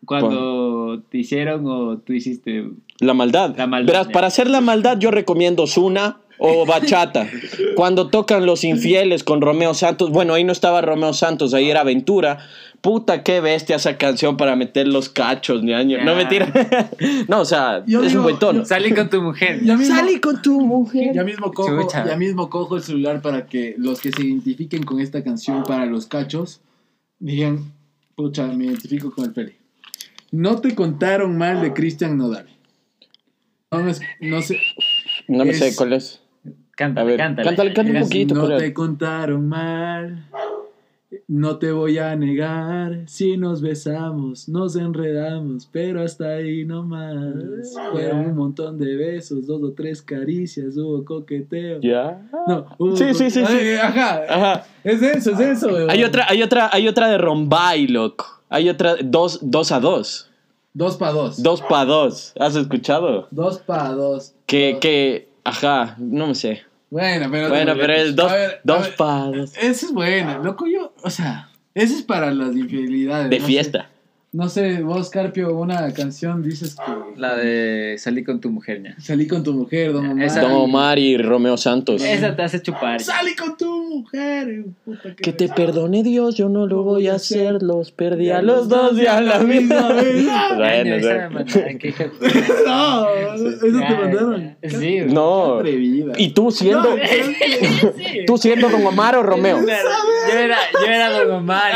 Speaker 3: cuando te hicieron o tú hiciste?
Speaker 2: La maldad.
Speaker 3: La maldad,
Speaker 2: Verás,
Speaker 3: ya.
Speaker 2: para hacer la maldad yo recomiendo Zuna o Bachata. Cuando tocan Los Infieles con Romeo Santos, bueno, ahí no estaba Romeo Santos, ahí era Aventura. Puta, qué bestia esa canción para meter los cachos, ñaño. No
Speaker 3: Ya.
Speaker 2: mentira. no, o sea,
Speaker 1: Yo
Speaker 2: es
Speaker 1: digo,
Speaker 2: un buen tono.
Speaker 1: yo-
Speaker 3: Salí con tu mujer.
Speaker 1: Mismo,
Speaker 2: Salí con tu mujer.
Speaker 1: ya mismo cojo,
Speaker 3: Chucha.
Speaker 1: ya mismo cojo el celular para que los que se identifiquen con esta canción para los cachos digan, pucha, me identifico con el Feli. No te contaron mal de Cristian Nodal. No, me- no sé.
Speaker 2: No me sé cuál es.
Speaker 3: Cántale,
Speaker 2: A ver,
Speaker 3: cántale.
Speaker 2: cántale, cántale un poquito.
Speaker 1: No te contaron mal. No te voy a negar, si nos besamos, nos enredamos, pero hasta ahí nomás. Fueron un montón de besos, dos o tres caricias, hubo coqueteo.
Speaker 2: ¿Ya?
Speaker 1: No, hubo
Speaker 2: Sí, sí, sí, sí.
Speaker 1: Ajá,
Speaker 2: Ajá.
Speaker 1: es eso, es eso.
Speaker 2: Hay otra, hay otra, hay otra de Rombay, loco. Hay otra, dos, dos a dos.
Speaker 1: Dos pa' dos.
Speaker 2: Dos pa' dos. ¿Has escuchado?
Speaker 1: Dos pa' dos.
Speaker 2: Que,
Speaker 1: Dos.
Speaker 2: que, ajá, no me sé.
Speaker 1: Bueno, pero.
Speaker 2: Bueno, pero es dos,
Speaker 1: ver,
Speaker 2: dos
Speaker 1: ver,
Speaker 2: pa' dos.
Speaker 1: Esa es buena, loco, yo. O sea, esa es para las infidelidades.
Speaker 2: De
Speaker 1: no
Speaker 2: fiesta.
Speaker 1: No sé, vos, Carpio, una canción dices que.
Speaker 3: La de Salí con tu mujer, ya.
Speaker 1: Salí con tu mujer, don Omar.
Speaker 3: Esa-
Speaker 2: Don Omar y Romeo Santos.
Speaker 3: Esa te hace chupar.
Speaker 1: Salí con tu mujer. puta,
Speaker 2: Que te perdone Dios, yo no lo voy a hacer. Los perdí a los dos y a la misma vez. Bueno,
Speaker 3: esa me
Speaker 1: No, eso te mandaron.
Speaker 3: Sí.
Speaker 2: No.
Speaker 1: qué atrevida.
Speaker 2: ¿Y tú siendo, tú siendo Don Omar o Romeo?
Speaker 3: Yo era, yo era Don Omar.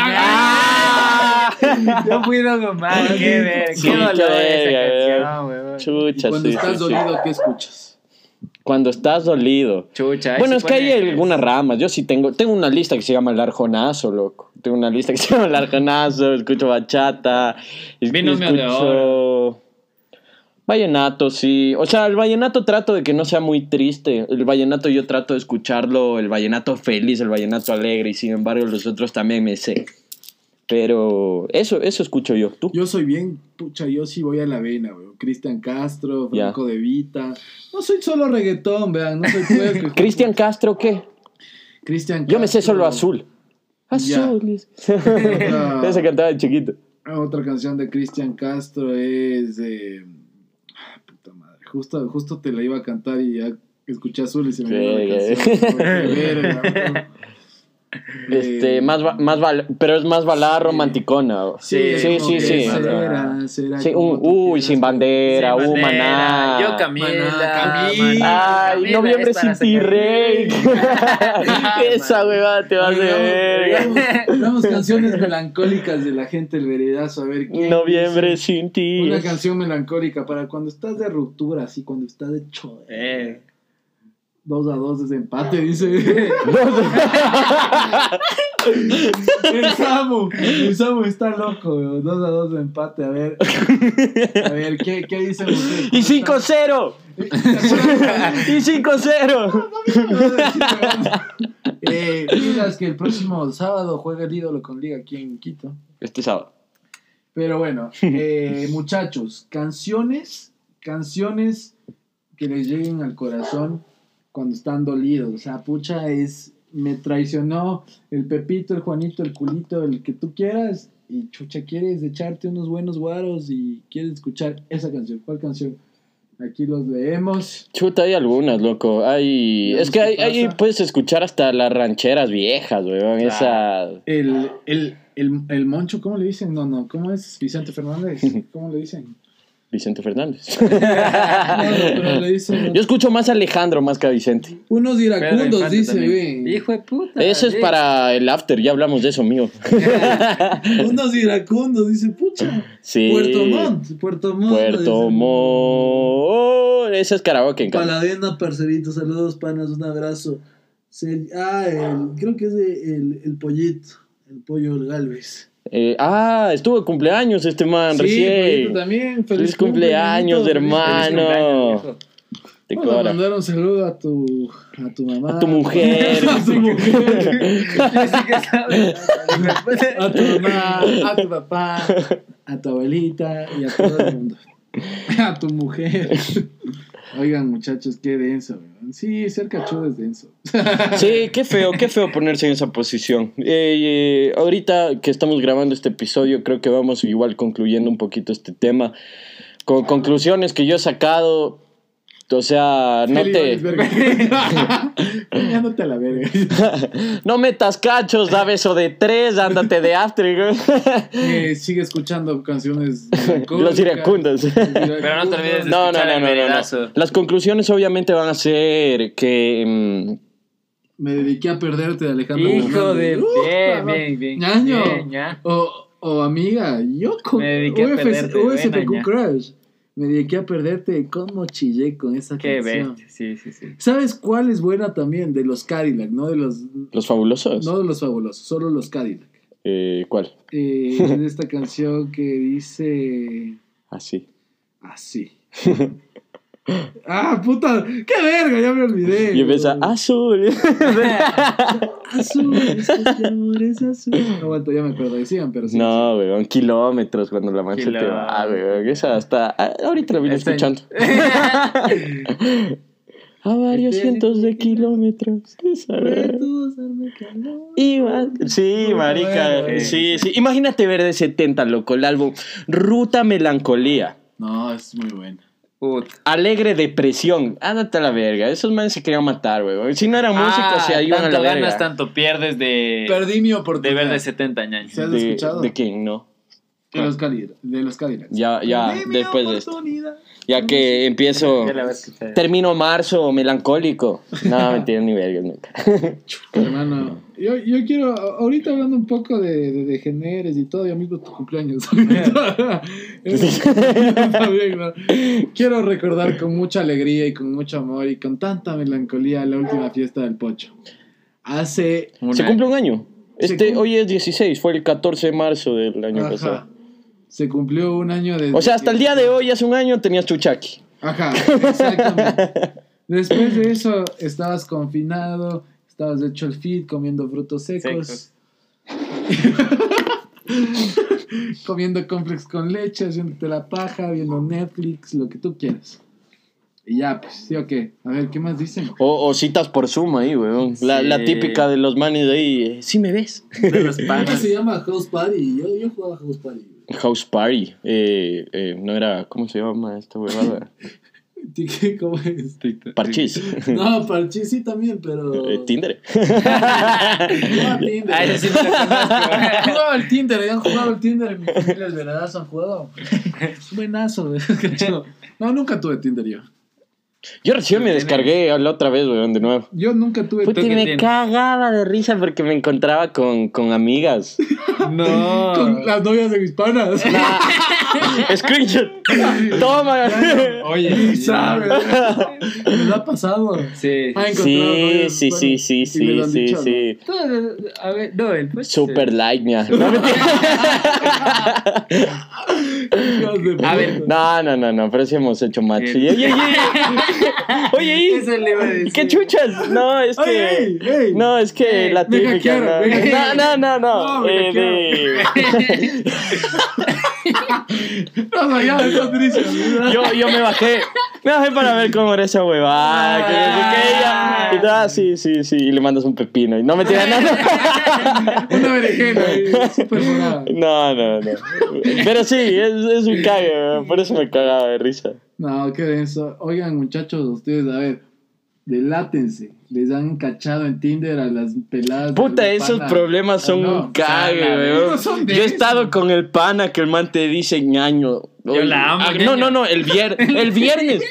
Speaker 3: Yo fui Omar. Qué ver,
Speaker 2: Sí,
Speaker 3: qué dolor
Speaker 2: qué
Speaker 3: esa canción, weón.
Speaker 1: Y
Speaker 2: Chucha,
Speaker 1: cuando
Speaker 2: sí,
Speaker 1: estás
Speaker 2: sí, sí.
Speaker 1: dolido, ¿qué escuchas?
Speaker 2: Cuando estás dolido.
Speaker 3: Chucha. ahí
Speaker 2: Bueno, es que hay algunas ramas. Yo sí tengo, tengo una lista que se llama el arjonazo, loco. Tengo una lista que se llama el arjonazo. Escucho bachata.
Speaker 3: de
Speaker 2: escucho vallenato, sí. O sea, el vallenato trato de que no sea muy triste. El vallenato yo trato de escucharlo, el vallenato feliz, el vallenato alegre. Y sin embargo, los otros también me sé. Pero eso, eso escucho yo. ¿Tú?
Speaker 1: Yo soy bien, pucha, yo sí voy a la vena, weón. Cristian Castro. Franco De Vita. No soy solo reggaetón, vean, no soy puerco.
Speaker 2: Cristian Castro, ¿qué?
Speaker 1: Cristian
Speaker 2: Yo me sé
Speaker 1: Castro.
Speaker 2: solo azul. Azules.
Speaker 1: Otra-
Speaker 2: Esa cantaba de chiquito.
Speaker 1: Otra canción de Cristian Castro es. eh, ah, puta madre. Justo, justo te la iba a cantar y ya escuché azul y se me olvidó la
Speaker 2: Sí,
Speaker 1: canción.
Speaker 2: Este,
Speaker 1: Eh,
Speaker 2: más, más pero es más balada romanticona.
Speaker 1: Sí,
Speaker 2: sí,
Speaker 1: como
Speaker 2: sí. sí.
Speaker 1: Será, será
Speaker 2: Sí, un-
Speaker 1: tú
Speaker 2: uy, sin bandera,
Speaker 3: Sin
Speaker 2: uh,
Speaker 3: bandera,
Speaker 2: maná.
Speaker 3: Yo Camila.
Speaker 1: Maná, Camila.
Speaker 2: Ay,
Speaker 3: Camila
Speaker 2: noviembre sin ti, rey. Esa huevada te va a.
Speaker 1: Hagamos, hagamos canciones melancólicas de la gente del veredazo. A ver quién
Speaker 2: Noviembre
Speaker 1: dice
Speaker 2: sin ti.
Speaker 1: Una canción melancólica para cuando estás de ruptura, así cuando estás de cho.
Speaker 3: Eh.
Speaker 1: Dos a dos es empate, dice. el Samu, el Samu está loco, weón. Dos a dos de empate. A ver, a ver, ¿qué, qué dicen ustedes?
Speaker 2: Y 5-0. Y 5-0.
Speaker 1: Eh, digas que el próximo sábado juega el ídolo con Liga aquí en Quito.
Speaker 2: Este sábado.
Speaker 1: Pero bueno, eh, muchachos, canciones, canciones que les lleguen al corazón cuando están dolidos. O sea, pucha, es, me traicionó el Pepito, el Juanito, el Culito, el que tú quieras. Y chucha, quieres echarte unos buenos guaros y quieres escuchar esa canción. ¿Cuál canción? Aquí los leemos.
Speaker 2: Chuta, hay algunas, loco. Hay... Es que hay, puedes escuchar hasta las rancheras viejas, weón. Esa...
Speaker 1: El, el, el, el Moncho, ¿cómo le dicen? No, no, ¿cómo es? Vicente Fernández. ¿Cómo le dicen?
Speaker 2: Vicente Fernández.
Speaker 1: No, no, pero le dicen.
Speaker 2: Yo escucho más a Alejandro más que a Vicente.
Speaker 1: Unos iracundos, dice, güey.
Speaker 3: Hijo de puta.
Speaker 2: Eso es
Speaker 3: sí.
Speaker 2: para el after, ya hablamos de eso, mío.
Speaker 1: Unos iracundos, dice, pucha.
Speaker 2: Sí.
Speaker 1: Puerto Montt, Puerto Montt.
Speaker 2: Puerto. Montt. Ese es karaoke en casa.
Speaker 1: Paladena, parcerito, saludos, panas, un abrazo. Se- ah, el, creo que es el, el pollito, el pollo Galvez.
Speaker 2: Eh, ah, estuvo de cumpleaños este man
Speaker 1: sí,
Speaker 2: recién.
Speaker 1: también.
Speaker 2: Feliz cumpleaños,
Speaker 1: cumpleañito,
Speaker 2: hermano.
Speaker 3: Feliz cumpleaños,
Speaker 2: Te
Speaker 1: Vamos a mandar un saludo a tu, a tu mamá.
Speaker 2: A tu mujer.
Speaker 1: a tu mujer. a tu mamá, a tu papá, a tu abuelita y a todo el mundo. A tu mujer. Oigan, muchachos, qué denso. Sí, ser cachudo es denso.
Speaker 2: Sí, qué feo, qué feo ponerse en esa posición. Eh, eh, ahorita que estamos grabando este episodio, creo que vamos igual concluyendo un poquito este tema. Con conclusiones que yo he sacado, o sea, no te,
Speaker 1: Ya no te la verga.
Speaker 2: no metas cachos, da beso de tres, ándate de after. güey.
Speaker 1: Eh, sigue escuchando canciones.
Speaker 2: Los iracundos.
Speaker 3: Pero no te olvides de
Speaker 2: No, no,
Speaker 3: escuchar
Speaker 2: no,
Speaker 3: el
Speaker 2: no, no. Las conclusiones obviamente van a ser que... mm,
Speaker 1: Me dediqué a perderte de Alejandro
Speaker 3: Hijo de.
Speaker 1: Uh,
Speaker 3: Bien, bien, bien.
Speaker 1: Ñaño.
Speaker 3: Bien.
Speaker 1: O, o amiga, yo con
Speaker 3: Me dediqué a
Speaker 1: UFC
Speaker 3: perderte, buena.
Speaker 1: Crush. Me dediqué a perderte. ¿Cómo chillé con esa
Speaker 3: Qué
Speaker 1: canción?
Speaker 3: bestia. Sí, sí, sí.
Speaker 1: ¿Sabes cuál es buena también? De los Cadillac, no de los,
Speaker 2: los fabulosos.
Speaker 1: no de los fabulosos, solo los Cadillac.
Speaker 2: Eh, ¿Cuál?
Speaker 1: Eh, de esta canción que dice
Speaker 2: Así.
Speaker 1: así. ah, puta, qué verga, ya me olvidé.
Speaker 2: Y empieza azul.
Speaker 1: azul, es que este amor es azul. No, aguanta, ya me acuerdo, decían, pero sí.
Speaker 2: No, weón, kilómetros cuando la mancha te
Speaker 3: Kilómetros.
Speaker 2: va, weón. Esa hasta. ah, Ahorita la vine escuchando. A varios
Speaker 3: Estoy
Speaker 2: cientos de kilómetros.
Speaker 1: Calor.
Speaker 2: Iba- Sí, marica.
Speaker 1: bueno,
Speaker 2: Sí, sí. Imagínate ver de 70, loco, el álbum Ruta Melancolía.
Speaker 1: No, es muy bueno.
Speaker 2: Alegre Depresión. Ándate a la verga. Esos manes se querían matar, weón. Si no eran músicos, se iban a la verga.
Speaker 3: ganas, tanto pierdes de,
Speaker 1: Perdí mi
Speaker 3: de
Speaker 1: oportunidad.
Speaker 3: ver de 70 años.
Speaker 1: ¿Se has
Speaker 2: de,
Speaker 1: escuchado?
Speaker 2: ¿De quién? No.
Speaker 1: De los Cadillac. De los Cadillacs.
Speaker 2: Ya, ya,
Speaker 1: Perdí mi
Speaker 2: después de esto. Ya que empiezo. Termino marzo melancólico. No, mentira, ni verga nunca.
Speaker 1: Hermano, yo, yo quiero, ahorita hablando un poco de, de, de géneros y todo, y amigo, tu cumpleaños. También, ¿no? Quiero recordar con mucha alegría y con mucho amor y con tanta melancolía la última fiesta del Pocho. Hace...
Speaker 3: Un
Speaker 2: Se
Speaker 3: año.
Speaker 2: cumple un año. Este, hoy es 16, fue el 14 de marzo del año
Speaker 1: Ajá,
Speaker 2: pasado.
Speaker 1: Se cumplió un año de...
Speaker 2: O sea, hasta el día de hoy, hace un año, tenías chuchaki.
Speaker 1: Ajá, exactamente. Después de eso, estabas confinado, estabas hecho el feed comiendo frutos secos. Comiendo complex con leche, haciéndote la paja, viendo Netflix, lo que tú quieras. Y ya, pues, ¿sí o qué? A ver, ¿qué más dicen?
Speaker 2: O, o citas por Zoom ahí, weón. La,
Speaker 3: Sí.
Speaker 2: la típica de los manes de ahí. eh, Sí me ves.
Speaker 3: De los
Speaker 1: ¿Cómo
Speaker 3: panas.
Speaker 1: se llama House Party? Yo, yo jugaba House Party.
Speaker 2: House Party. Eh, eh, no era. ¿Cómo se llama esta huevada?
Speaker 1: ¿Qué- ¿Cómo es?
Speaker 2: Parchís.
Speaker 1: No, Parchís sí también, pero...
Speaker 2: Eh, Tinder.
Speaker 1: Jugaba Tinder.
Speaker 3: Ah, sí
Speaker 1: el Tinder, ya han jugado el Tinder en mi familia, es verdad, han jugado. Es buenazo. No, nunca tuve Tinder yo.
Speaker 2: Yo recién me descargué la otra vez, weón, de nuevo.
Speaker 1: Yo nunca tuve
Speaker 2: Puta, y me
Speaker 3: tienes?
Speaker 2: cagaba de risa porque me encontraba con, con amigas.
Speaker 3: No.
Speaker 1: con las novias de mis panas.
Speaker 2: Screenshot. Toma.
Speaker 3: Oye.
Speaker 1: Ni sabe. Me lo ha pasado.
Speaker 3: Sí.
Speaker 1: Ha
Speaker 2: Sí, sí, sí, sí, sí,
Speaker 1: han
Speaker 2: sí,
Speaker 1: dicho,
Speaker 2: sí.
Speaker 3: A ver, no, el
Speaker 2: Super like, mía. No,
Speaker 3: A ver,
Speaker 2: no, no, no, no, pero sí hemos hecho match. Oye, oye, oye. Oye, ¿y?
Speaker 3: Eso le iba a decir.
Speaker 2: ¿Qué chuchas? No, es
Speaker 1: Oye,
Speaker 2: que. No, es que la típica. No, no, no, no.
Speaker 1: No, me
Speaker 2: eh, yo, yo me bajé. Me bajé para ver cómo era esa huevada. Que sé qué, ella. Y ah, sí, sí, sí. Y le mandas un pepino. Y no me tira nada.
Speaker 1: Una berenjena.
Speaker 2: No, no, no. Pero sí, es, es un cague, weón, por eso me cagaba de risa.
Speaker 1: No, qué denso. Oigan, muchachos, ustedes, a ver, delátense. Les han cachado en Tinder a las peladas.
Speaker 2: Puta, esos
Speaker 1: pana.
Speaker 2: problemas son
Speaker 1: ¿O no?
Speaker 2: un cague,
Speaker 3: O sea,
Speaker 2: weón.
Speaker 1: no son de
Speaker 2: Yo he estado con el pana que el man te dice ñaño.
Speaker 3: Yo la amo,
Speaker 2: Ah,
Speaker 3: ñaño.
Speaker 2: No, no, no, el, vier- el viernes.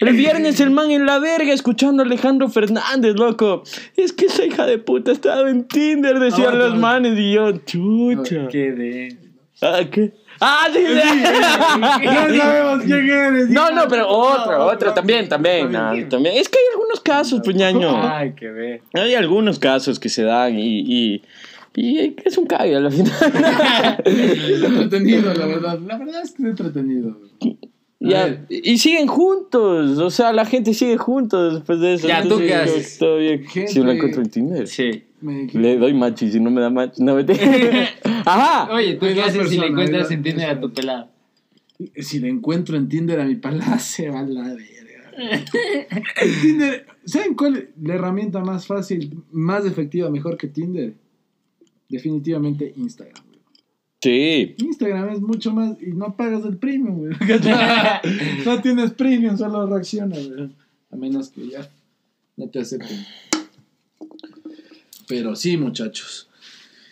Speaker 2: El viernes el man en la verga escuchando a Alejandro Fernández, loco. Es que esa hija de puta ha estado en Tinder, decían
Speaker 1: Ah,
Speaker 2: los manes. Y yo, chucha.
Speaker 3: Qué de.
Speaker 2: Ah, ¿qué? Ah, sí,
Speaker 1: Ya sabemos quién eres.
Speaker 2: No, no, pero otro, otro, también, también, no, también. Es que hay algunos casos, pues, ñaño.
Speaker 3: Ay, qué ve.
Speaker 2: Hay algunos casos que se dan y, y, y es un cague al final.
Speaker 1: Es entretenido, la verdad. La verdad es que es entretenido. A
Speaker 2: Ya, y siguen juntos, o sea, la gente sigue juntos después de eso.
Speaker 3: Ya, ¿tú qué haces?
Speaker 2: Todo bien.
Speaker 1: Gente-
Speaker 2: Si lo encuentro en Tinder,
Speaker 3: Sí.
Speaker 2: Le doy match y si no me da match, no me Ajá.
Speaker 3: Oye, ¿tú qué haces si le encuentras en Tinder a tu pelado?
Speaker 1: Si le encuentro en Tinder a mi pala, se va a la verga. En Tinder, ¿saben cuál es la herramienta más fácil, más efectiva, mejor que Tinder? Definitivamente Instagram. güey.
Speaker 2: Sí.
Speaker 1: Instagram es mucho más y no pagas el premium, güey. no tienes premium, solo reacciona, güey. A menos que ya no te acepten. Pero sí, muchachos.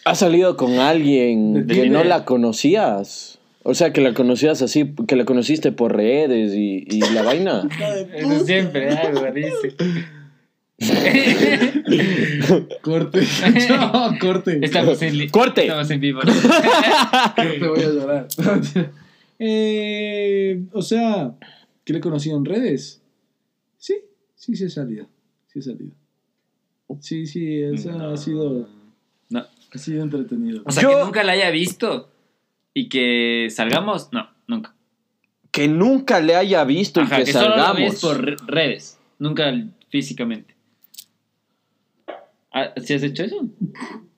Speaker 2: ¿Has salido con alguien
Speaker 1: ¿De
Speaker 2: que no la conocías? O sea, que la conocías así, que la conociste por redes y, y la vaina.
Speaker 3: Eso siempre, algo dice.
Speaker 1: Corte. No, corte.
Speaker 3: Estamos en
Speaker 2: ¡Corte!
Speaker 3: Estamos en vivo.
Speaker 1: Te voy a llorar. eh, o sea, ¿que le he conocido en redes? Sí, sí, sí he salido. Sí he salido. Sí, sí, o sea, ha sido,
Speaker 3: No.
Speaker 1: ha sido entretenido.
Speaker 3: O sea,
Speaker 2: Yo-
Speaker 3: que nunca la haya visto y que salgamos, no, nunca.
Speaker 2: Que nunca le haya visto
Speaker 3: Ajá,
Speaker 2: y que,
Speaker 3: que solo la ves
Speaker 2: salgamos.
Speaker 3: por re- redes, nunca físicamente. Ah, ¿Sí has hecho eso?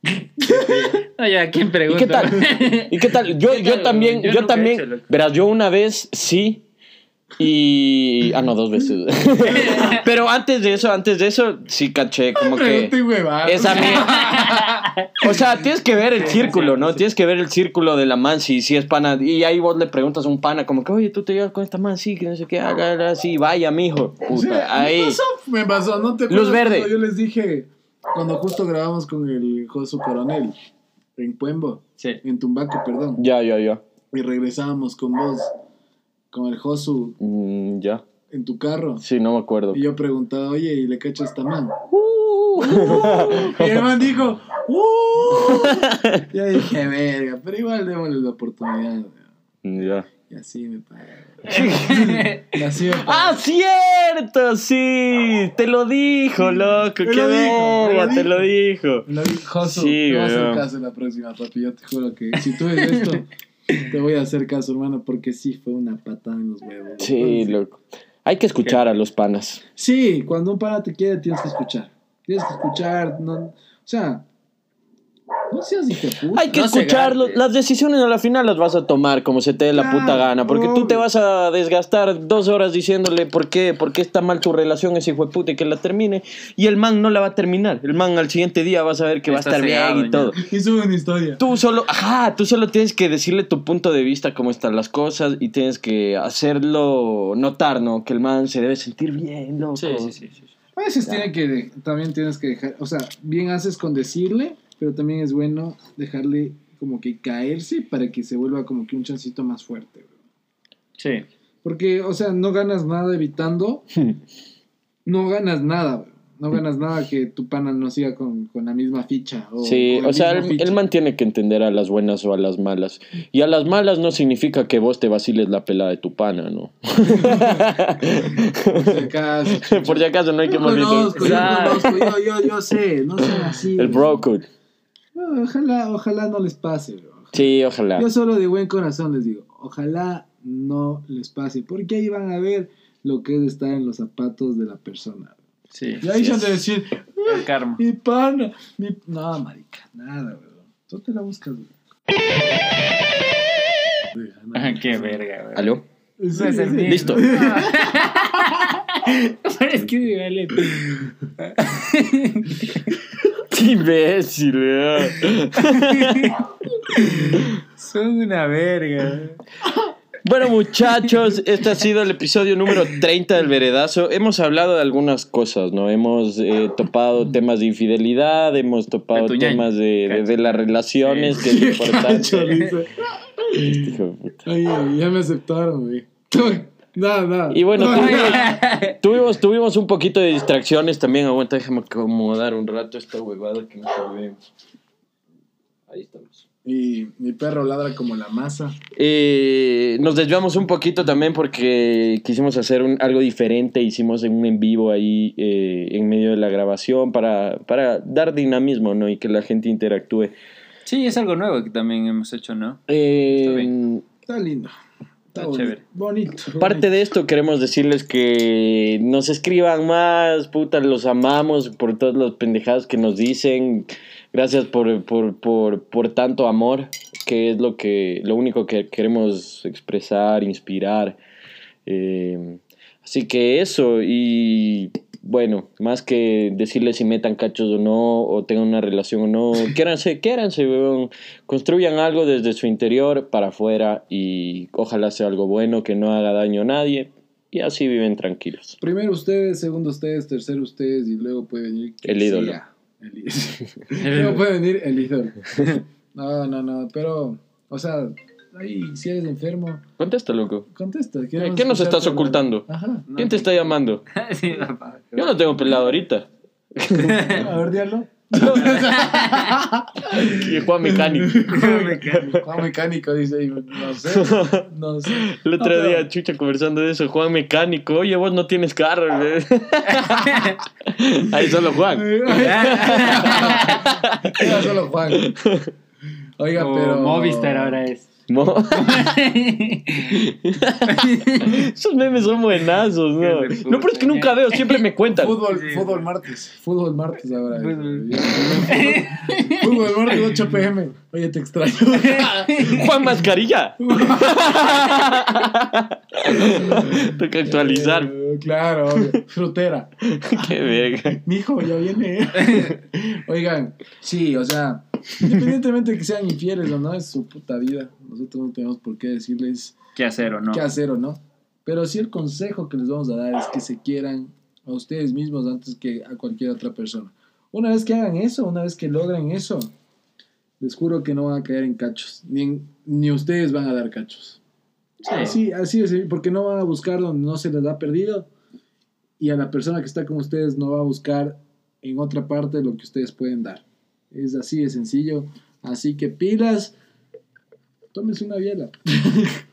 Speaker 3: no, ya, ¿quién
Speaker 2: ¿Y
Speaker 3: pregunta?
Speaker 2: qué tal? ¿Y qué tal? Yo,
Speaker 3: ¿Qué
Speaker 2: yo también,
Speaker 3: Yo he
Speaker 2: también,
Speaker 3: hecho, loco.
Speaker 2: verás, yo una vez sí y... Ah, no, dos veces. Pero antes de eso, antes de eso, sí caché como que... Esa mía. O sea, tienes que ver el círculo, ¿no? Tienes que ver el círculo de la man, si, si es pana. Y ahí vos le preguntas a un pana, como que, oye, tú te llevas con esta man, sí, que no sé qué, haga así, vaya, mijo.
Speaker 1: Sí,
Speaker 2: Puta, ahí.
Speaker 1: Me pasó, me pasó, ¿no te
Speaker 2: Luz verde.
Speaker 1: cuando Yo les dije, cuando justo grabamos con el Josu Coronel, en Puembo,
Speaker 3: Sí.
Speaker 1: en Tumbaco, perdón,
Speaker 2: Ya, ya, ya.
Speaker 1: y regresábamos con vos, con el Josu,
Speaker 2: Mm, ya.
Speaker 1: en tu carro.
Speaker 2: Sí, no me acuerdo.
Speaker 1: Y yo preguntaba, oye, ¿y le cacho a esta man?
Speaker 2: Uh.
Speaker 1: Y el man dijo, ¡Uh! Yo dije, verga, pero igual démosle la oportunidad.
Speaker 2: ya.
Speaker 1: Y así me. Y así me paga.
Speaker 2: ¡Ah, cierto! Sí, te lo dijo, loco. Qué
Speaker 1: lo dijo,
Speaker 2: boba, te lo dijo.
Speaker 1: Lo vi, Josu,
Speaker 2: Sí,
Speaker 1: te voy a hacer caso la próxima, papi. Yo te juro que si tú ves esto, te voy a hacer caso, hermano, porque sí fue una patada en los huevos.
Speaker 2: Sí, loco. Hay que escuchar a los panas.
Speaker 1: Sí, cuando un pana te quiere, tienes que escuchar. Tienes que escuchar, no, o sea, no seas hijo de puta.
Speaker 2: Hay que
Speaker 3: No.
Speaker 2: Las decisiones a la final las vas a tomar como se te dé la
Speaker 1: Claro,
Speaker 2: puta gana. Porque tú te vas a desgastar dos horas diciéndole por qué, por qué está mal tu relación ese hijo de puta y que la termine. Y el man no la va a terminar. El man al siguiente día vas a ver que va a estar
Speaker 3: cegado
Speaker 2: bien y
Speaker 3: ya.
Speaker 2: todo.
Speaker 1: Y sube una historia.
Speaker 2: Tú solo, ajá, tú solo tienes que decirle tu punto de vista, cómo están las cosas y tienes que hacerlo notar, ¿no? Que el man se debe sentir bien, loco.
Speaker 3: Sí, sí, sí. sí.
Speaker 1: A veces tiene que, también tienes que dejar, o sea, bien haces con decirle, pero también es bueno dejarle como que caerse para que se vuelva como que un chancito más fuerte. bro.
Speaker 3: Sí.
Speaker 1: Porque, o sea, no ganas nada evitando, no ganas nada, bro. no ganas nada que tu pana no siga con, con la misma ficha. O,
Speaker 2: Sí, o sea,
Speaker 1: mismo
Speaker 2: el,
Speaker 1: ficha.
Speaker 2: el man tiene que entender a las buenas o a las malas. Y a las malas no significa que vos te vaciles la pelada de tu pana, ¿no?
Speaker 1: Por si acaso.
Speaker 2: Por si acaso no hay que
Speaker 1: conozco, yo yo, yo, yo sé, no sean así.
Speaker 2: El
Speaker 1: bro.
Speaker 2: bro code.
Speaker 1: No, Ojalá, ojalá no les pase, bro.
Speaker 2: Sí, ojalá.
Speaker 1: Yo solo de buen corazón les digo, ojalá no les pase, porque ahí van a ver lo que es estar en los zapatos de la persona.
Speaker 3: Sí.
Speaker 1: Y ahí
Speaker 3: sí,
Speaker 1: de
Speaker 3: es
Speaker 1: decir,
Speaker 3: el karma.
Speaker 1: mi pana, mi... No, marica, nada, bro. Tú te la buscas, bro.
Speaker 3: Ah, Qué verga, güey.
Speaker 2: ¿Aló?
Speaker 1: Sí,
Speaker 3: No es el
Speaker 1: sí.
Speaker 3: mío.
Speaker 2: Listo.
Speaker 3: es que me vale.
Speaker 2: Qué imbécil, ¿verdad?
Speaker 3: Son una verga.
Speaker 2: Bueno, muchachos, este ha sido el episodio número 30 del Veredazo. Hemos hablado de algunas cosas, ¿no? Hemos eh, topado temas de infidelidad, hemos topado temas de, de- de las relaciones, que es importante.
Speaker 1: Cacho, dice.
Speaker 2: Este hijo de puta.
Speaker 1: Ay, ay, ya me aceptaron, güey. Nada, nada.
Speaker 2: Y bueno, tuvimos, tuvimos, tuvimos un poquito de distracciones también. Aguanta, déjame acomodar un rato esta huevada que no se. Ahí estamos.
Speaker 1: Y mi perro ladra como la masa.
Speaker 2: Eh, nos desviamos un poquito también porque quisimos hacer un- algo diferente. Hicimos un en vivo ahí eh, en medio de la grabación para, para dar dinamismo ¿no? y que la gente interactúe.
Speaker 3: Sí, es algo nuevo que también hemos hecho, ¿no?
Speaker 2: Eh,
Speaker 3: Está bien.
Speaker 1: Está lindo. Está
Speaker 3: Está
Speaker 1: bonito.
Speaker 3: chévere.
Speaker 1: Bonito.
Speaker 2: Parte de esto queremos decirles que nos escriban más, puta, los amamos por todas las pendejadas que nos dicen. Gracias por, por, por, por tanto amor, que es lo que lo único que queremos expresar, inspirar. Eh, así que eso, y bueno, más que decirles si metan cachos o no, o tengan una relación o no, quiéranse, quiéranse, weón. Construyan algo desde su interior para afuera y ojalá sea algo bueno, que no haga daño a nadie, y así viven tranquilos.
Speaker 1: Primero ustedes, segundo ustedes, tercero ustedes y luego puede venir
Speaker 2: El ídolo.
Speaker 1: El ídolo. luego puede venir el ídolo. No, no, no, pero, o sea, ahí si eres enfermo,
Speaker 2: Contesta, loco.
Speaker 1: contesta.
Speaker 2: ¿Qué nos estás ocultando? ¿Quién te está llamando?
Speaker 3: sí, papá.
Speaker 2: Yo no tengo pelado ahorita.
Speaker 1: A ver, diablo.
Speaker 2: Y Juan Mecánico.
Speaker 1: Juan mecánico dice, no sé, no sé.
Speaker 2: El otro
Speaker 1: No, pero-
Speaker 2: día, Chucha, conversando de eso, Juan Mecánico, oye, vos no tienes carro. güey. Ahí solo Juan.
Speaker 1: Era solo Juan. Oiga,
Speaker 3: O
Speaker 1: pero.
Speaker 3: Movistar ahora es.
Speaker 2: Mo- Esos memes son buenazos, ¿no? No, pero es que nunca veo, siempre me cuentan.
Speaker 1: Fútbol,
Speaker 3: Sí.
Speaker 1: fútbol martes. Fútbol martes ahora.
Speaker 3: Fútbol.
Speaker 1: Fútbol martes 8 pm. Oye, te extraño.
Speaker 2: Juan Mascarilla. Toca actualizar.
Speaker 1: Eh, claro, obvio. frutera.
Speaker 2: Qué verga.
Speaker 1: Mijo, ya viene. Oigan, sí, o sea, independientemente de que sean infieles o no, es su puta vida. Nosotros no tenemos por qué decirles
Speaker 3: ¿Qué hacer o no?
Speaker 1: qué hacer o no. Pero sí el consejo que les vamos a dar es que se quieran a ustedes mismos antes que a cualquier otra persona. Una vez que hagan eso, una vez que logren eso, les juro que no van a caer en cachos. Ni, en- ni ustedes van a dar cachos.
Speaker 3: Sí.
Speaker 1: Así, así es, porque no van a buscar donde no se les ha perdido. Y a la persona que está con ustedes no va a buscar en otra parte lo que ustedes pueden dar. Es así de sencillo. Así que pilas, tómense una biela.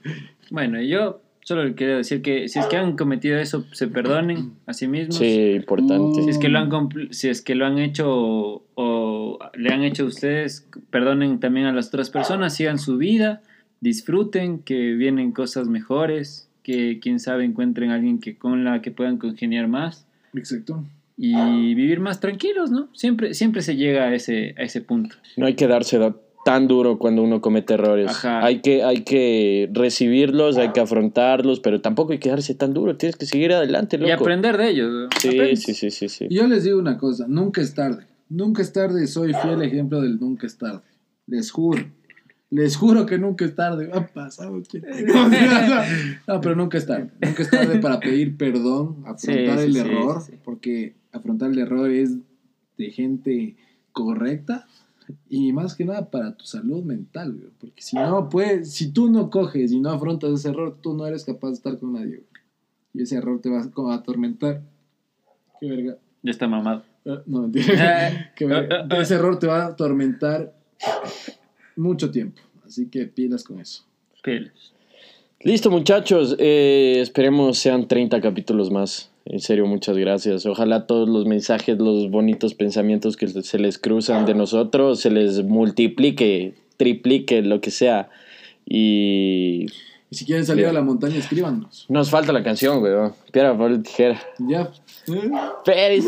Speaker 3: Bueno, y yo solo le quería decir que si es que han cometido eso, se perdonen a sí mismos.
Speaker 2: Sí, importante.
Speaker 3: Si es que lo han si es que lo han hecho o, o le han hecho a ustedes, perdonen también a las otras personas, sigan su vida, disfruten, que vienen cosas mejores, que quién sabe encuentren a alguien que con la que puedan congeniar más
Speaker 1: Exacto.
Speaker 3: Y vivir más tranquilos, ¿no? Siempre siempre se llega a ese a ese punto.
Speaker 2: No hay que darse da- tan duro cuando uno comete errores.
Speaker 3: Ajá.
Speaker 2: Hay que, hay que recibirlos, hay que afrontarlos, pero tampoco hay que darse tan duro. Tienes que seguir adelante, loco.
Speaker 3: Y aprender de ellos. ¿no?
Speaker 2: Sí, sí, sí, sí, sí.
Speaker 1: Yo les digo una cosa, nunca es tarde. Nunca es tarde, soy fiel ejemplo del nunca es tarde. Les juro. Les juro que nunca es tarde. Ha pasado. No, pero nunca es tarde. Nunca es tarde para pedir perdón, afrontar
Speaker 3: Sí,
Speaker 1: el
Speaker 3: sí,
Speaker 1: error,
Speaker 3: sí,
Speaker 1: porque afrontar el error es de gente correcta y más que nada para tu salud mental, güey. porque si no puedes, si tú no coges y no afrontas ese error, tú no eres capaz de estar con nadie. güey. Y ese error te va a atormentar. Qué verga.
Speaker 3: Ya está mamado.
Speaker 1: Eh, No, mentira. Qué verga. Ese error te va a atormentar mucho tiempo. Así que pilas con eso.
Speaker 3: Pilas.
Speaker 2: Listo, muchachos. Eh, esperemos sean 30 capítulos más. En serio, muchas gracias. Ojalá todos los mensajes, los bonitos pensamientos que se les cruzan de nosotros, se les multiplique, triplique, lo que sea. Y
Speaker 1: Y si quieren salir a la montaña, escríbanos.
Speaker 2: nos falta la canción, weón. Piedra, papel, tijera.
Speaker 1: Ya. Eh,
Speaker 2: Pérez.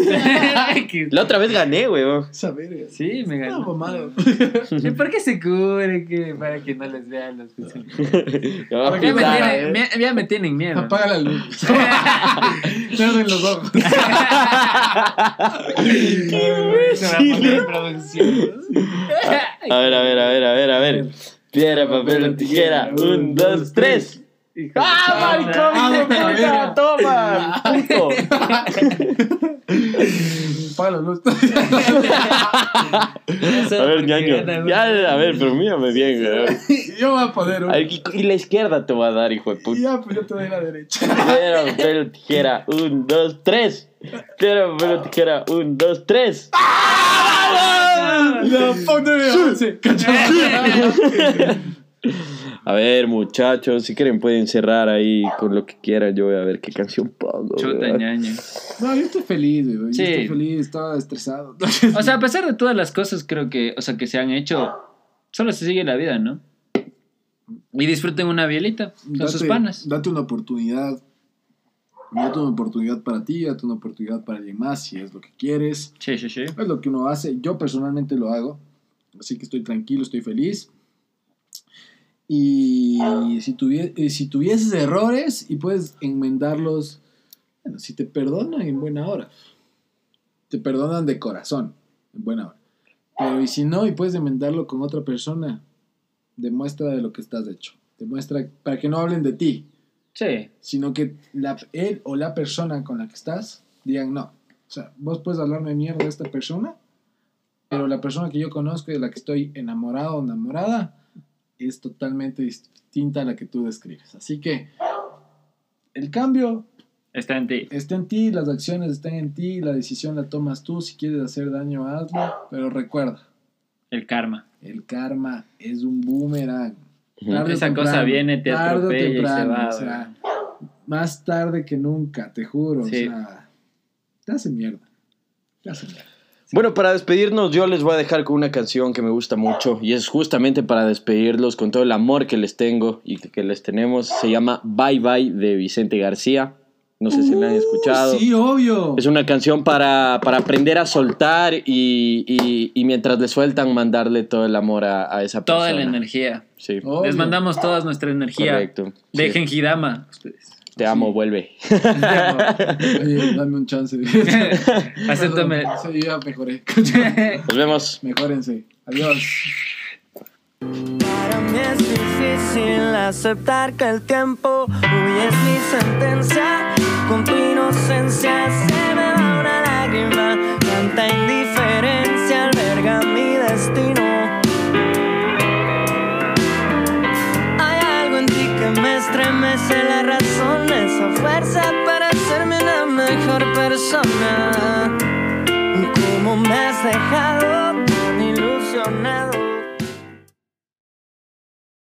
Speaker 2: La otra vez gané,
Speaker 1: verga.
Speaker 3: Sí, me
Speaker 1: No,
Speaker 3: ganó.
Speaker 1: mamado.
Speaker 3: ¿Y por qué se cubre que, para que no les vean los?
Speaker 2: Ya a
Speaker 3: me, tienen,
Speaker 2: eh.
Speaker 3: me- ya me tienen miedo.
Speaker 1: Apaga la luz. Cerren los ojos.
Speaker 2: A ver, a ver, a ver, a ver, a ver. Piedra, papel o tijera. Un, dos, tres.
Speaker 3: Hijo de
Speaker 2: ¡Ah, maricón, de puta! ¡Toma! ¡Puto!
Speaker 1: Paga la luz.
Speaker 2: A ver, ñaño. Ya, a ver, pero mírame bien, güey.
Speaker 1: Yo voy a poner un.
Speaker 2: A ver, y- Y la izquierda te va a dar, hijo de puta.
Speaker 1: Ya, pues yo te doy la derecha.
Speaker 2: Piedra, papel, tijera. Un, dos, tres. Piedra, papel, tijera. Un, dos, tres.
Speaker 1: La pondré once.
Speaker 2: A ver, muchachos, si quieren pueden cerrar ahí con lo que quieran. Yo voy a ver qué canción pongo.
Speaker 3: Chuta,
Speaker 2: ¿verdad?
Speaker 3: ñaño.
Speaker 1: No, yo estoy feliz, güey. Yo
Speaker 3: Sí.
Speaker 1: estoy feliz, estaba estresado.
Speaker 3: O sea, a pesar de todas las cosas, creo que, o sea, que se han hecho, solo se sigue la vida, ¿no? Y disfruten una bielita con sus panas.
Speaker 1: Date una oportunidad. Date una oportunidad para ti, date una oportunidad para alguien más, si es lo que quieres.
Speaker 3: Sí, sí, sí.
Speaker 1: Es lo que uno hace. Yo personalmente lo hago. Así que estoy tranquilo, estoy feliz. Y si, tuvie- eh, si tuvieses errores y puedes enmendarlos, bueno, si te perdonan en buena hora. Te perdonan de corazón, en buena hora. Pero y si no, y puedes enmendarlo con otra persona, demuestra de lo que estás hecho. Demuestra para que no hablen de ti,
Speaker 3: Sí.
Speaker 1: sino que la, él o la persona con la que estás digan no. O sea, vos puedes hablarme mierda de esta persona, pero la persona que yo conozco y de la que estoy enamorado o enamorada es totalmente distinta a la que tú describes. Así que el cambio
Speaker 3: Está en ti.
Speaker 1: está en ti, las acciones están en ti, la decisión la tomas tú. Si quieres hacer daño, hazlo, pero recuerda,
Speaker 3: El karma.
Speaker 1: el karma es un boomerang. Tarde o
Speaker 3: Esa cosa
Speaker 1: temprano,
Speaker 3: viene, te
Speaker 1: tarde o
Speaker 3: atropella y se
Speaker 1: temprano,
Speaker 3: va,
Speaker 1: o sea, más tarde que nunca, te juro.
Speaker 3: Sí.
Speaker 1: O sea, te hace mierda. Te hace mierda.
Speaker 2: Bueno, para despedirnos yo les voy a dejar con una canción que me gusta mucho y es justamente para despedirlos con todo el amor que les tengo y que les tenemos. Se llama Bye Bye de Vicente García. No sé si la han escuchado.
Speaker 1: Uh, Sí, obvio.
Speaker 2: Es una canción para, para aprender a soltar y, y- y mientras le sueltan mandarle todo el amor a, a esa persona.
Speaker 3: Toda la energía.
Speaker 2: Sí,
Speaker 1: Obvio.
Speaker 3: Les mandamos toda nuestra energía.
Speaker 2: correcto.
Speaker 3: De
Speaker 2: Sí.
Speaker 3: Ustedes.
Speaker 2: Te amo, vuelve.
Speaker 1: Oye, dame un chance.
Speaker 3: Acéptame.
Speaker 1: Sí, ya mejoré.
Speaker 2: Nos vemos.
Speaker 1: Mejórense. Adiós.
Speaker 4: Para mí es difícil aceptar que el tiempo hoy es mi sentencia. Con tu inocencia se me va una lágrima. Tanta indiferencia me estremece la razón, esa fuerza para hacerme una mejor persona. ¿Cómo me has dejado tan ilusionado?